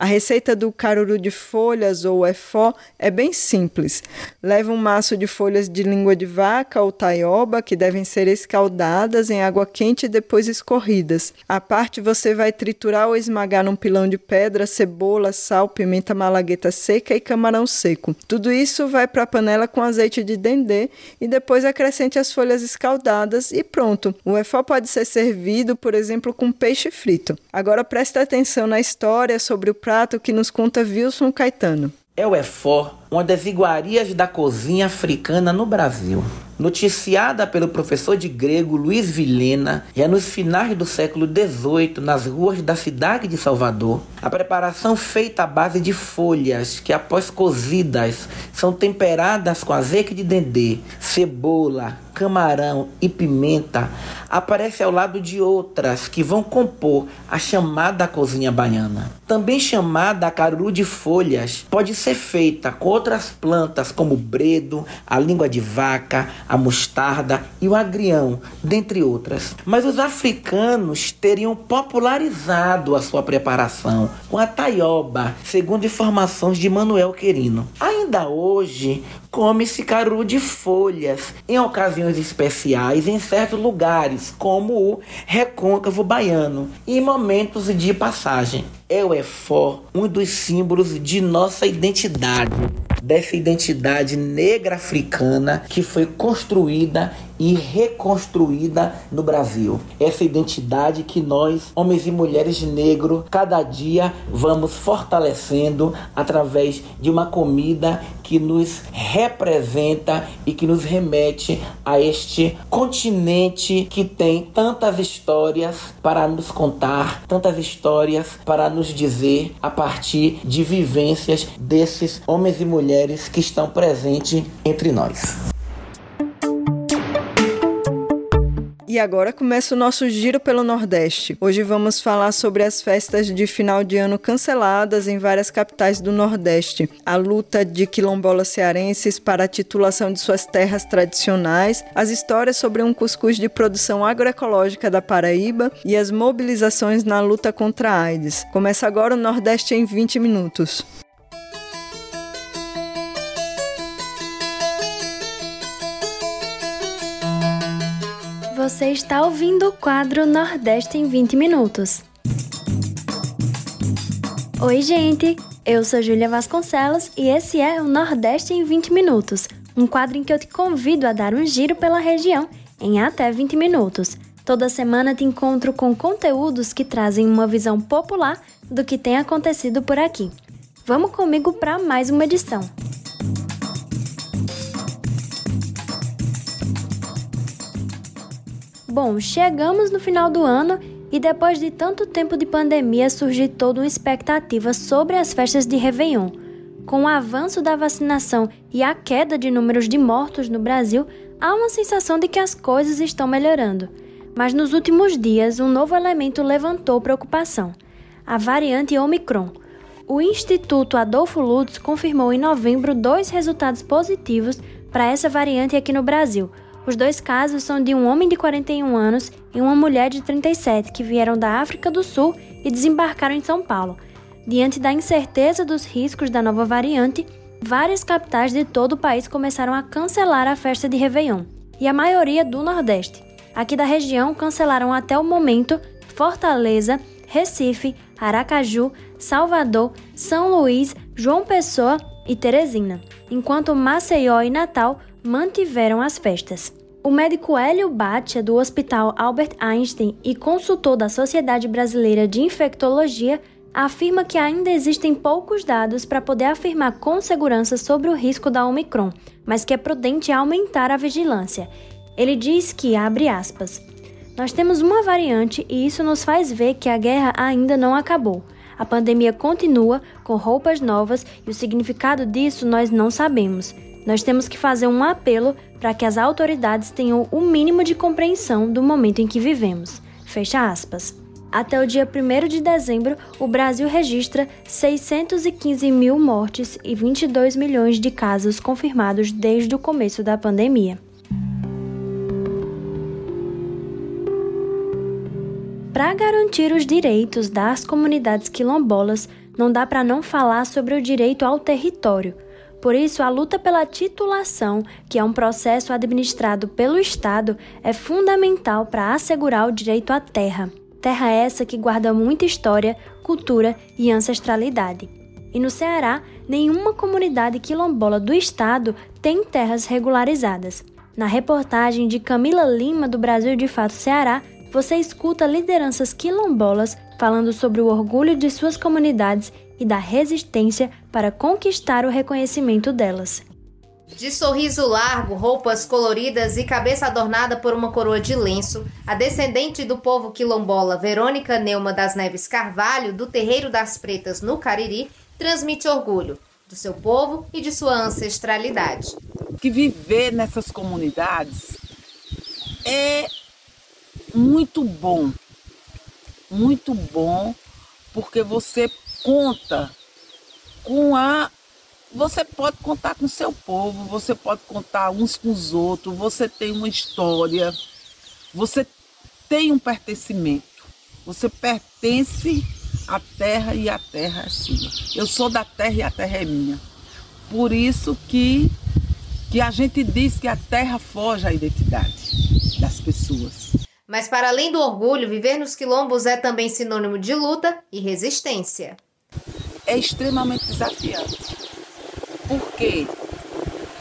A receita do caruru de folhas ou efó é bem simples. Leva um maço de folhas de língua de vaca ou taioba que devem ser escaldadas em água quente e depois escorridas. À parte você vai triturar ou esmagar num pilão de pedra cebola, sal, pimenta malagueta seca e camarão seco. Tudo isso vai para a panela com azeite de dendê e depois acrescente as folhas escaldadas e pronto. O efó pode ser servido, por exemplo, com peixe frito. Agora preste atenção na história sobre o prato que nos conta Wilson Caetano. É o efó, uma das iguarias da cozinha africana no Brasil. Noticiada pelo professor de grego Luiz Vilhena, já nos finais do século XVIII, nas ruas da cidade de Salvador, a preparação feita à base de folhas que, após cozidas, são temperadas com azeite de dendê, cebola, camarão e pimenta, aparece ao lado de outras que vão compor a chamada cozinha baiana. Também chamada caruru de folhas, pode ser feita com outras plantas como o bredo, a língua de vaca, a mostarda e o agrião, dentre outras. Mas os africanos teriam popularizado a sua preparação com a taioba, segundo informações de Manuel Querino. Ainda hoje, come-se caruru de folhas em ocasiões especiais em certos lugares, como o recôncavo baiano, em momentos de passagem. É o efó um dos símbolos de nossa identidade, dessa identidade negra africana que foi construída e reconstruída no Brasil. Essa identidade que nós, homens e mulheres negros, cada dia vamos fortalecendo através de uma comida que nos representa e que nos remete a este continente que tem tantas histórias para nos contar, tantas histórias para nos dizer a partir de vivências desses homens e mulheres que estão presentes entre nós. E agora começa o nosso giro pelo Nordeste. Hoje vamos falar sobre as festas de final de ano canceladas em várias capitais do Nordeste, a luta de quilombolas cearenses para a titulação de suas terras tradicionais, as histórias sobre um cuscuz de produção agroecológica da Paraíba e as mobilizações na luta contra a AIDS. Começa agora o Nordeste em 20 minutos. Você está ouvindo o quadro Nordeste em 20 Minutos. Oi, gente! Eu sou Júlia Vasconcelos e esse é o Nordeste em 20 Minutos, um quadro em que eu te convido a dar um giro pela região em até 20 minutos. Toda semana te encontro com conteúdos que trazem uma visão popular do que tem acontecido por aqui. Vamos comigo para mais uma edição. Bom, chegamos no final do ano e depois de tanto tempo de pandemia surgiu toda uma expectativa sobre as festas de Réveillon. Com o avanço da vacinação e a queda de números de mortos no Brasil, há uma sensação de que as coisas estão melhorando. Mas nos últimos dias, um novo elemento levantou preocupação: a variante Omicron. O Instituto Adolfo Lutz confirmou em novembro dois resultados positivos para essa variante aqui no Brasil os dois casos são de um homem de 41 anos e uma mulher de 37 que vieram da África do Sul e desembarcaram em São Paulo. Diante da incerteza dos riscos da nova variante, várias capitais de todo o país começaram a cancelar a festa de Réveillon, e a maioria do Nordeste. Aqui da região cancelaram até o momento Fortaleza, Recife, Aracaju, Salvador, São Luís, João Pessoa e Teresina, enquanto Maceió e Natal mantiveram as festas. O médico Hélio Batia, do Hospital Albert Einstein e consultor da Sociedade Brasileira de Infectologia, afirma que ainda existem poucos dados para poder afirmar com segurança sobre o risco da Omicron, mas que é prudente aumentar a vigilância. Ele diz que, abre aspas, nós temos uma variante e isso nos faz ver que a guerra ainda não acabou. a pandemia continua com roupas novas e o significado disso nós não sabemos. Nós temos que fazer um apelo para que as autoridades tenham o mínimo de compreensão do momento em que vivemos. Fecha aspas. Até o dia 1 de dezembro, o Brasil registra 615 mil mortes e 22 milhões de casos confirmados desde o começo da pandemia. Para garantir os direitos das comunidades quilombolas, não dá para não falar sobre o direito ao território. Por isso, a luta pela titulação, que é um processo administrado pelo Estado, é fundamental para assegurar o direito à terra. Terra essa que guarda muita história, cultura e ancestralidade. E no Ceará, nenhuma comunidade quilombola do estado tem terras regularizadas. Na reportagem de Camila Lima do Brasil de Fato Ceará, você escuta lideranças quilombolas falando sobre o orgulho de suas comunidades e da resistência para conquistar o reconhecimento delas. De sorriso largo, roupas coloridas e cabeça adornada por uma coroa de lenço, a descendente do povo quilombola Verônica Neuma das Neves Carvalho, do Terreiro das Pretas, no Cariri, transmite orgulho do seu povo e de sua ancestralidade. Que viver nessas comunidades é muito bom, muito bom, porque você conta com a. Você pode contar com seu povo, você pode contar uns com os outros, você tem uma história, você tem um pertencimento, você pertence à terra e a terra é sua. Eu sou da terra e a terra é minha. Por isso que, que a gente diz que a terra foge à identidade das pessoas. Mas para além do orgulho, viver nos quilombos é também sinônimo de luta e resistência é extremamente desafiante. Por quê?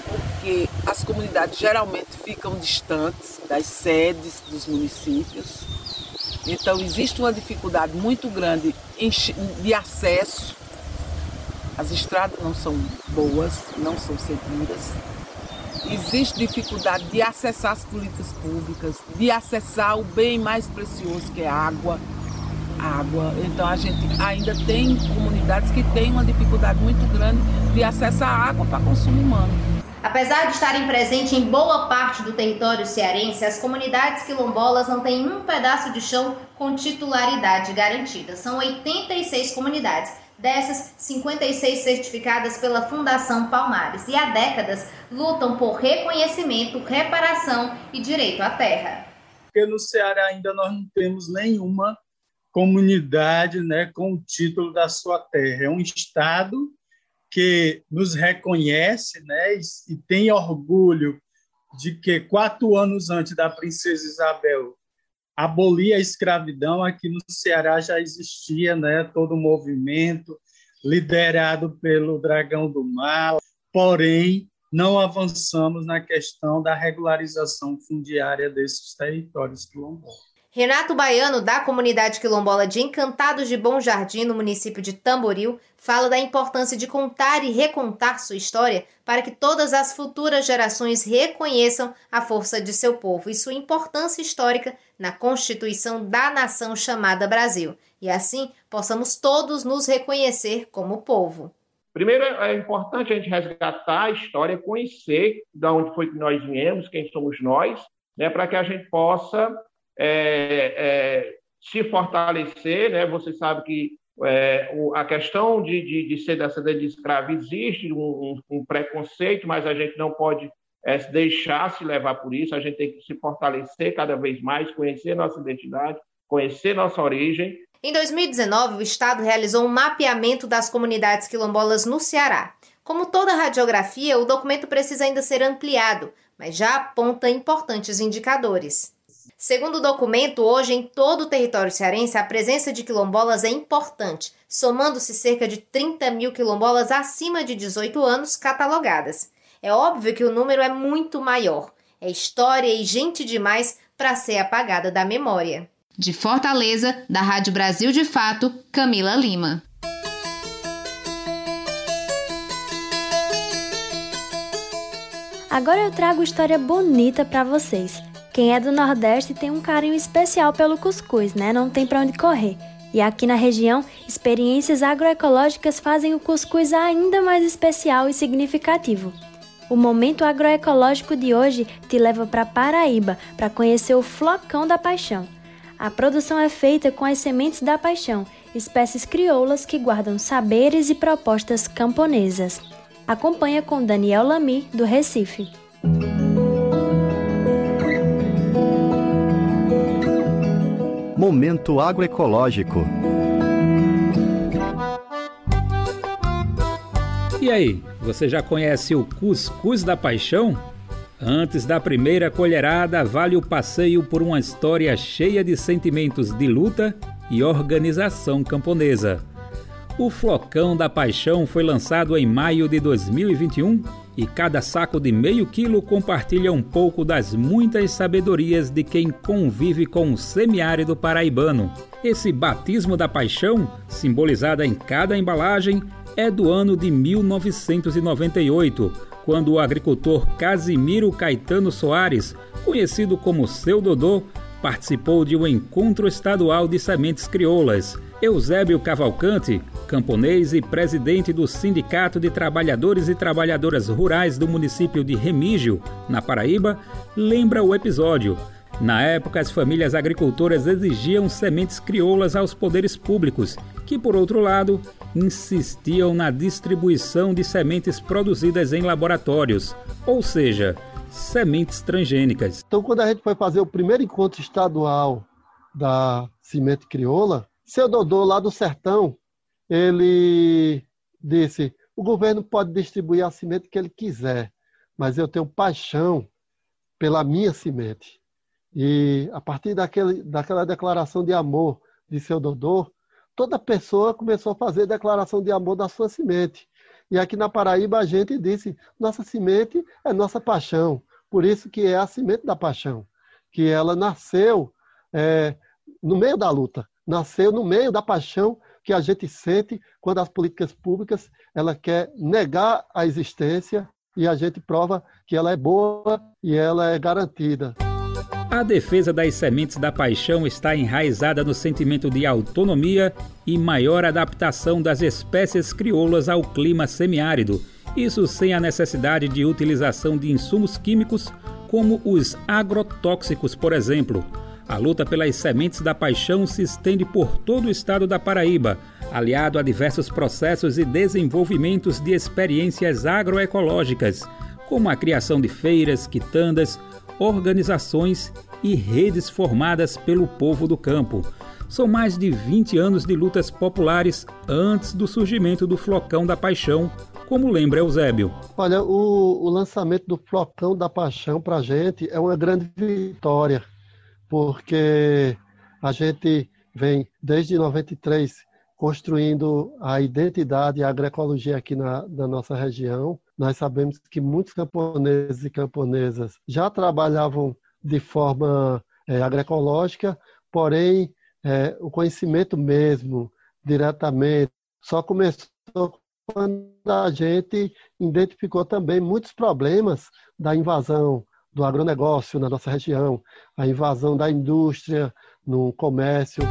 Porque as comunidades geralmente ficam distantes das sedes dos municípios. Então existe uma dificuldade muito grande de acesso. As estradas não são boas, não são seguras. Existe dificuldade de acessar as políticas públicas, de acessar o bem mais precioso que é a água, água. Então a gente ainda tem comunidades que têm uma dificuldade muito grande de acessar água para consumo humano. Apesar de estarem presentes em boa parte do território cearense, as comunidades quilombolas não têm um pedaço de chão com titularidade garantida. São 86 comunidades, dessas 56 certificadas pela Fundação Palmares, e há décadas lutam por reconhecimento, reparação e direito à terra. Porque no Ceará ainda nós não temos nenhuma comunidade né, com o título da sua terra. É um Estado que nos reconhece né, e tem orgulho de que, quatro anos antes da Princesa Isabel abolir a escravidão, aqui no Ceará já existia né, todo um movimento liderado pelo Dragão do Mar, porém, não avançamos na questão da regularização fundiária desses territórios quilombolas. Renato Baiano, da comunidade quilombola de Encantados de Bom Jardim, no município de Tamboril, fala da importância de contar e recontar sua história para que todas as futuras gerações reconheçam a força de seu povo e sua importância histórica na constituição da nação chamada Brasil, e assim possamos todos nos reconhecer como povo. Primeiro, é importante a gente resgatar a história, conhecer de onde foi que nós viemos, quem somos nós, né, para que a gente possa é, é, se fortalecer, né? Você sabe que é, o, a questão de, de, de ser descendente de escravo existe um, um, preconceito, mas a gente não pode é, deixar se levar por isso. A gente tem que se fortalecer cada vez mais, conhecer nossa identidade, conhecer nossa origem. Em 2019, o Estado realizou um mapeamento das comunidades quilombolas no Ceará. Como toda radiografia, o documento precisa ainda ser ampliado, mas já aponta importantes indicadores. Segundo o documento, hoje em todo o território cearense a presença de quilombolas é importante, somando-se cerca de 30 mil quilombolas acima de 18 anos catalogadas. É óbvio que o número é muito maior. É história e gente demais para ser apagada da memória. De Fortaleza, da Rádio Brasil de Fato, Camila Lima. Agora eu trago história bonita para vocês. Quem é do Nordeste tem um carinho especial pelo cuscuz, né? Não tem para onde correr. E aqui na região, experiências agroecológicas fazem o cuscuz ainda mais especial e significativo. O momento agroecológico de hoje te leva para Paraíba para conhecer o flocão da paixão. A produção é feita com as sementes da paixão, espécies crioulas que guardam saberes e propostas camponesas. Acompanha com Daniel Lamy, do Recife. Momento agroecológico. E aí, você já conhece o Cuscuz da Paixão? Antes da primeira colherada, vale o passeio por uma história cheia de sentimentos de luta e organização camponesa. O Flocão da Paixão foi lançado em maio de 2021 e cada saco de meio quilo compartilha um pouco das muitas sabedorias de quem convive com o semiárido paraibano. Esse batismo da paixão, simbolizada em cada embalagem, é do ano de 1998, quando o agricultor Casimiro Caetano Soares, conhecido como Seu Dodô, participou de um encontro estadual de sementes crioulas Eusébio Cavalcante, camponês e presidente do Sindicato de Trabalhadores e Trabalhadoras Rurais do município de Remígio, na Paraíba, lembra o episódio. Na época, as famílias agricultoras exigiam sementes crioulas aos poderes públicos, que, por outro lado, insistiam na distribuição de sementes produzidas em laboratórios, ou seja, sementes transgênicas. Então, quando a gente foi fazer o primeiro encontro estadual da semente crioula, seu Dodô, lá do sertão, ele disse: o governo pode distribuir a semente que ele quiser, mas eu tenho paixão pela minha semente. E a partir daquele, daquela declaração de amor de seu Dodô, toda pessoa começou a fazer declaração de amor da sua semente. E aqui na Paraíba a gente disse: nossa semente é nossa paixão. Por isso que é a semente da paixão, que ela nasceu é, no meio da luta nasceu no meio da paixão que a gente sente quando as políticas públicas ela quer negar a existência e a gente prova que ela é boa e ela é garantida. A defesa das sementes da paixão está enraizada no sentimento de autonomia e maior adaptação das espécies crioulas ao clima semiárido, isso sem a necessidade de utilização de insumos químicos como os agrotóxicos, por exemplo. A luta pelas sementes da paixão se estende por todo o estado da Paraíba, aliado a diversos processos e desenvolvimentos de experiências agroecológicas, como a criação de feiras, quitandas, organizações e redes formadas pelo povo do campo. São mais de 20 anos de lutas populares antes do surgimento do Flocão da Paixão, como lembra Eusébio. Olha, o, o lançamento do Flocão da Paixão para a gente é uma grande vitória porque a gente vem desde 93 construindo a identidade e a agroecologia aqui na, na, nossa região. Nós sabemos que muitos camponeses e camponesas já trabalhavam de forma é, agroecológica, porém é, o conhecimento mesmo, diretamente, só começou quando a gente identificou também muitos problemas da invasão do agronegócio na nossa região, a invasão da indústria no comércio.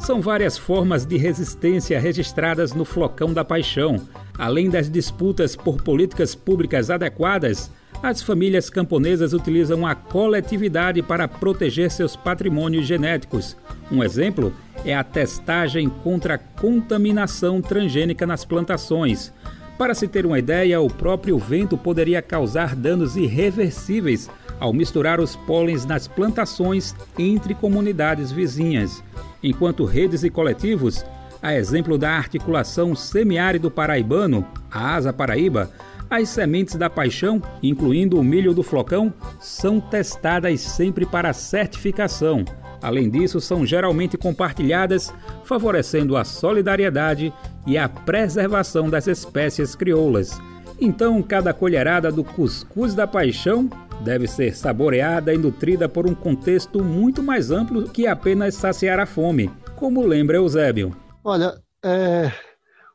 São várias formas de resistência registradas no Flocão da Paixão. Além das disputas por políticas públicas adequadas, as famílias camponesas utilizam a coletividade para proteger seus patrimônios genéticos. Um exemplo é a testagem contra a contaminação transgênica nas plantações. Para se ter uma ideia, o próprio vento poderia causar danos irreversíveis ao misturar os pólens nas plantações entre comunidades vizinhas, enquanto redes e coletivos, a exemplo da articulação semiárido paraibano, a Asa Paraíba, as sementes da paixão, incluindo o milho do flocão, são testadas sempre para certificação. Além disso, são geralmente compartilhadas, favorecendo a solidariedade e a preservação das espécies crioulas. Então, cada colherada do cuscuz da paixão deve ser saboreada e nutrida por um contexto muito mais amplo que apenas saciar a fome, como lembra Eusébio. Olha, é,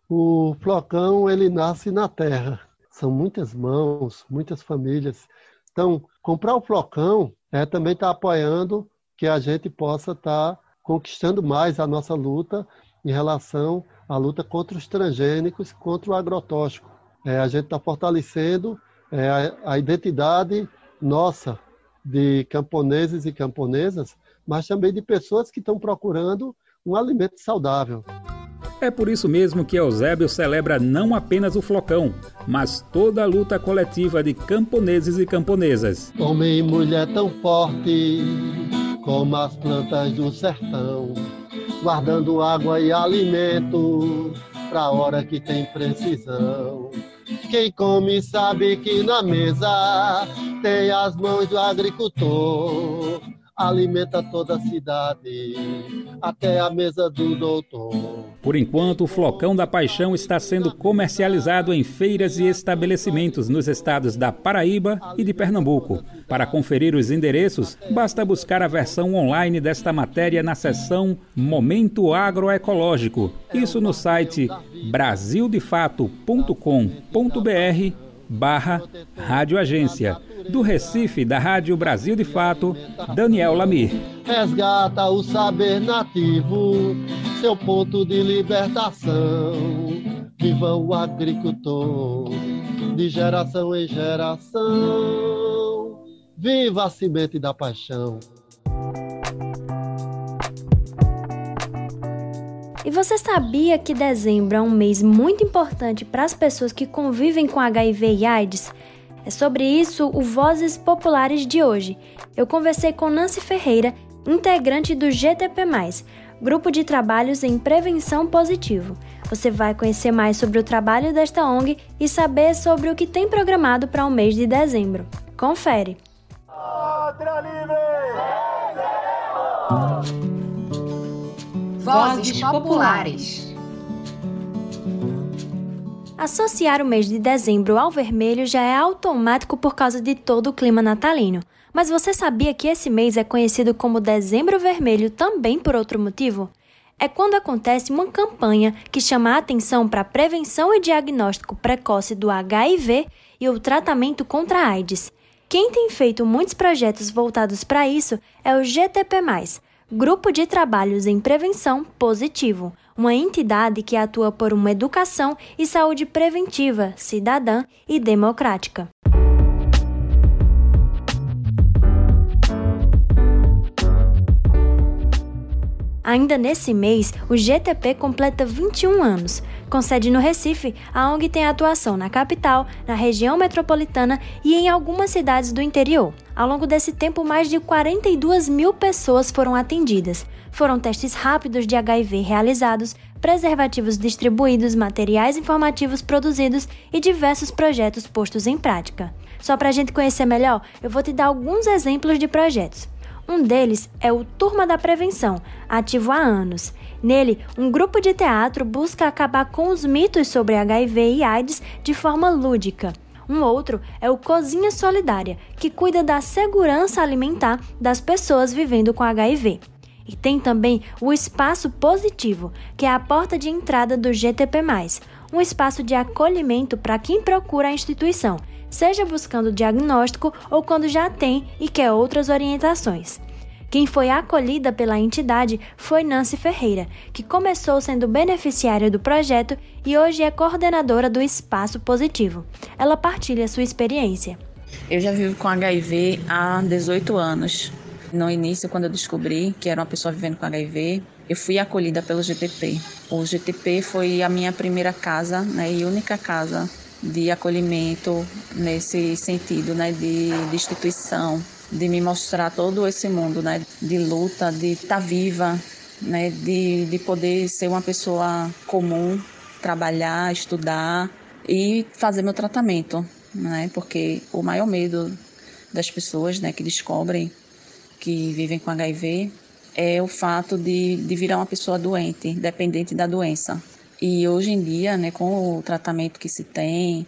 o flocão ele nasce na terra. São muitas mãos, muitas famílias. Então, comprar o flocão é também estar tá apoiando que a gente possa estar tá conquistando mais a nossa luta em relação à luta contra os transgênicos, contra o agrotóxico. É, a gente está fortalecendo é, a, a identidade nossa de camponeses e camponesas, mas também de pessoas que estão procurando um alimento saudável. É por isso mesmo que Eusébio celebra não apenas o flocão, mas toda a luta coletiva de camponeses e camponesas. Homem e mulher tão forte como as plantas do sertão, guardando água e alimento para a hora que tem precisão. Quem come sabe que na mesa tem as mãos do agricultor alimenta toda a cidade, até a mesa do doutor. Por enquanto, o Flocão da Paixão está sendo comercializado em feiras e estabelecimentos nos estados da Paraíba e de Pernambuco. Para conferir os endereços, basta buscar a versão online desta matéria na seção Momento Agroecológico. Isso no site brasildefato.com.br barra Rádio Agência. Do Recife, da Rádio Brasil de Fato, Daniel Lamir. Resgata o saber nativo, seu ponto de libertação. Viva o agricultor, de geração em geração. Viva a semente da paixão. E você sabia que dezembro é um mês muito importante para as pessoas que convivem com HIV e AIDS? É sobre isso o Vozes Populares de hoje. Eu conversei com Nancy Ferreira, integrante do GTP, Grupo de Trabalhos em Prevenção Positivo. Você vai conhecer mais sobre o trabalho desta ONG e saber sobre o que tem programado para o mês de dezembro. Confere! Vozes Populares. Associar o mês de dezembro ao vermelho já é automático por causa de todo o clima natalino. Mas você sabia que esse mês é conhecido como Dezembro Vermelho também por outro motivo? É quando acontece uma campanha que chama a atenção para a prevenção e diagnóstico precoce do HIV e o tratamento contra a AIDS. Quem tem feito muitos projetos voltados para isso é o GTP, Grupo de Trabalhos em Prevenção Positivo, uma entidade que atua por uma educação e saúde preventiva, cidadã e democrática. Ainda nesse mês, o GTP completa 21 anos. Com sede no Recife, a ONG tem atuação na capital, na região metropolitana e em algumas cidades do interior. Ao longo desse tempo, mais de 42 mil pessoas foram atendidas. Foram testes rápidos de HIV realizados, preservativos distribuídos, materiais informativos produzidos e diversos projetos postos em prática. Só para a gente conhecer melhor, eu vou te dar alguns exemplos de projetos. Um deles é o Turma da Prevenção, ativo há anos. Nele, um grupo de teatro busca acabar com os mitos sobre HIV e AIDS de forma lúdica. Um outro é o Cozinha Solidária, que cuida da segurança alimentar das pessoas vivendo com HIV. E tem também o Espaço Positivo, que é a porta de entrada do GTP, um espaço de acolhimento para quem procura a instituição seja buscando diagnóstico ou quando já tem e quer outras orientações. Quem foi acolhida pela entidade foi Nancy Ferreira, que começou sendo beneficiária do projeto e hoje é coordenadora do Espaço Positivo. Ela partilha sua experiência. Eu já vivo com HIV há 18 anos. No início, quando eu descobri que era uma pessoa vivendo com HIV, eu fui acolhida pelo GTP. O GTP foi a minha primeira casa né, e única casa de acolhimento nesse sentido, né, de, de instituição, de me mostrar todo esse mundo, né, de luta, de estar tá viva, né, de, de poder ser uma pessoa comum, trabalhar, estudar e fazer meu tratamento, né, porque o maior medo das pessoas, né, que descobrem que vivem com HIV é o fato de, de virar uma pessoa doente, dependente da doença. E hoje em dia, né, com o tratamento que se tem,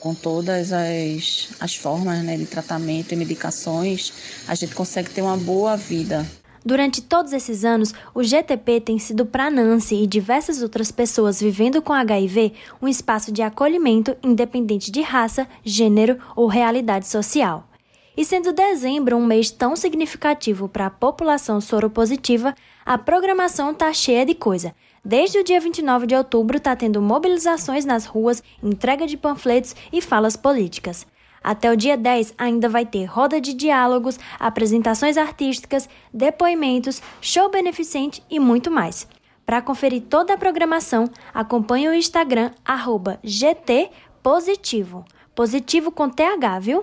com todas as, as formas né, de tratamento e medicações, a gente consegue ter uma boa vida. Durante todos esses anos, o GTP tem sido para Nancy e diversas outras pessoas vivendo com HIV um espaço de acolhimento independente de raça, gênero ou realidade social. E sendo dezembro um mês tão significativo para a população soropositiva, a programação tá cheia de coisa. Desde o dia 29 de outubro tá tendo mobilizações nas ruas, entrega de panfletos e falas políticas. Até o dia 10 ainda vai ter roda de diálogos, apresentações artísticas, depoimentos, show beneficente e muito mais. Para conferir toda a programação, acompanhe o Instagram @gtpositivo, positivo com TH, viu?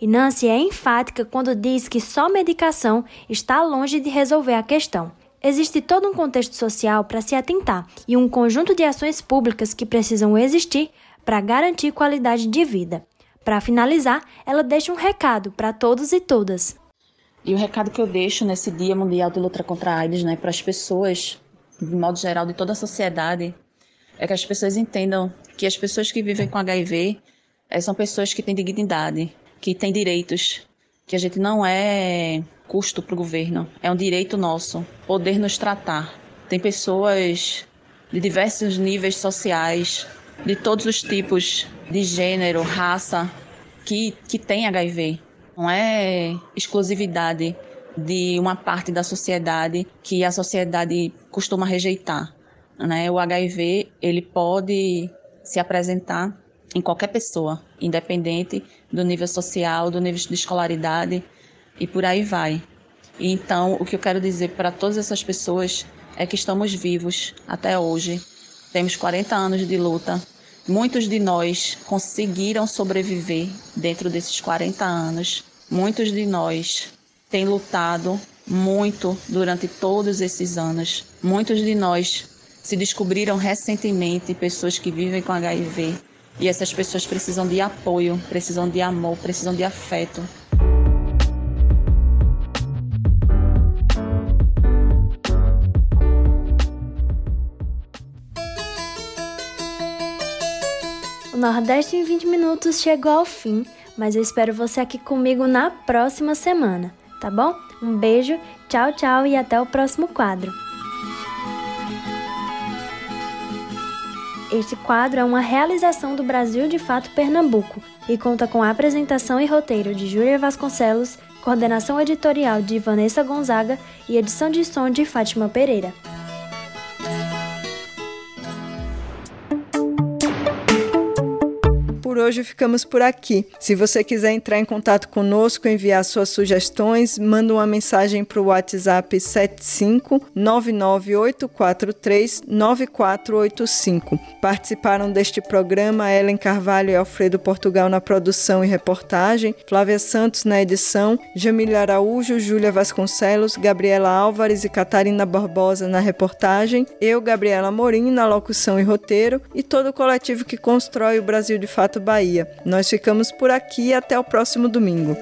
E Nancy é enfática quando diz que só medicação está longe de resolver a questão. Existe todo um contexto social para se atentar e um conjunto de ações públicas que precisam existir para garantir qualidade de vida. Para finalizar, ela deixa um recado para todos e todas. E o recado que eu deixo nesse Dia Mundial de Luta contra a AIDS, né, para as pessoas, de modo geral, de toda a sociedade, é que as pessoas entendam que as pessoas que vivem com HIV é, são pessoas que têm dignidade, que têm direitos, que a gente não é custo para o governo, é um direito nosso poder nos tratar. Tem pessoas de diversos níveis sociais, de todos os tipos de gênero, raça, que, que têm HIV. Não é exclusividade de uma parte da sociedade que a sociedade costuma rejeitar. Né? O HIV ele pode se apresentar em qualquer pessoa, independente do nível social, do nível de escolaridade e por aí vai. Então, o que eu quero dizer para todas essas pessoas é que estamos vivos até hoje. Temos 40 anos de luta. Muitos de nós conseguiram sobreviver dentro desses 40 anos. Muitos de nós têm lutado muito durante todos esses anos. Muitos de nós se descobriram recentemente pessoas que vivem com HIV e essas pessoas precisam de apoio, precisam de amor, precisam de afeto. Nordeste em 20 minutos chegou ao fim, mas eu espero você aqui comigo na próxima semana, tá bom? Um beijo, tchau, tchau e até o próximo quadro. Este quadro é uma realização do Brasil de Fato Pernambuco e conta com a apresentação e roteiro de Júlia Vasconcelos, coordenação editorial de Vanessa Gonzaga e edição de som de Fátima Pereira. Hoje ficamos por aqui. Se você quiser entrar em contato conosco, enviar suas sugestões, manda uma mensagem para o WhatsApp 75998439485. Participaram deste programa Ellen Carvalho e Alfredo Portugal na produção e reportagem, Flávia Santos na edição, Jamília Araújo, Júlia Vasconcelos, Gabriela Álvares e Catarina Barbosa na reportagem, eu, Gabriela Morim, na locução e roteiro, e todo o coletivo que constrói o Brasil de Fato Bahia. Nós ficamos por aqui até o próximo domingo.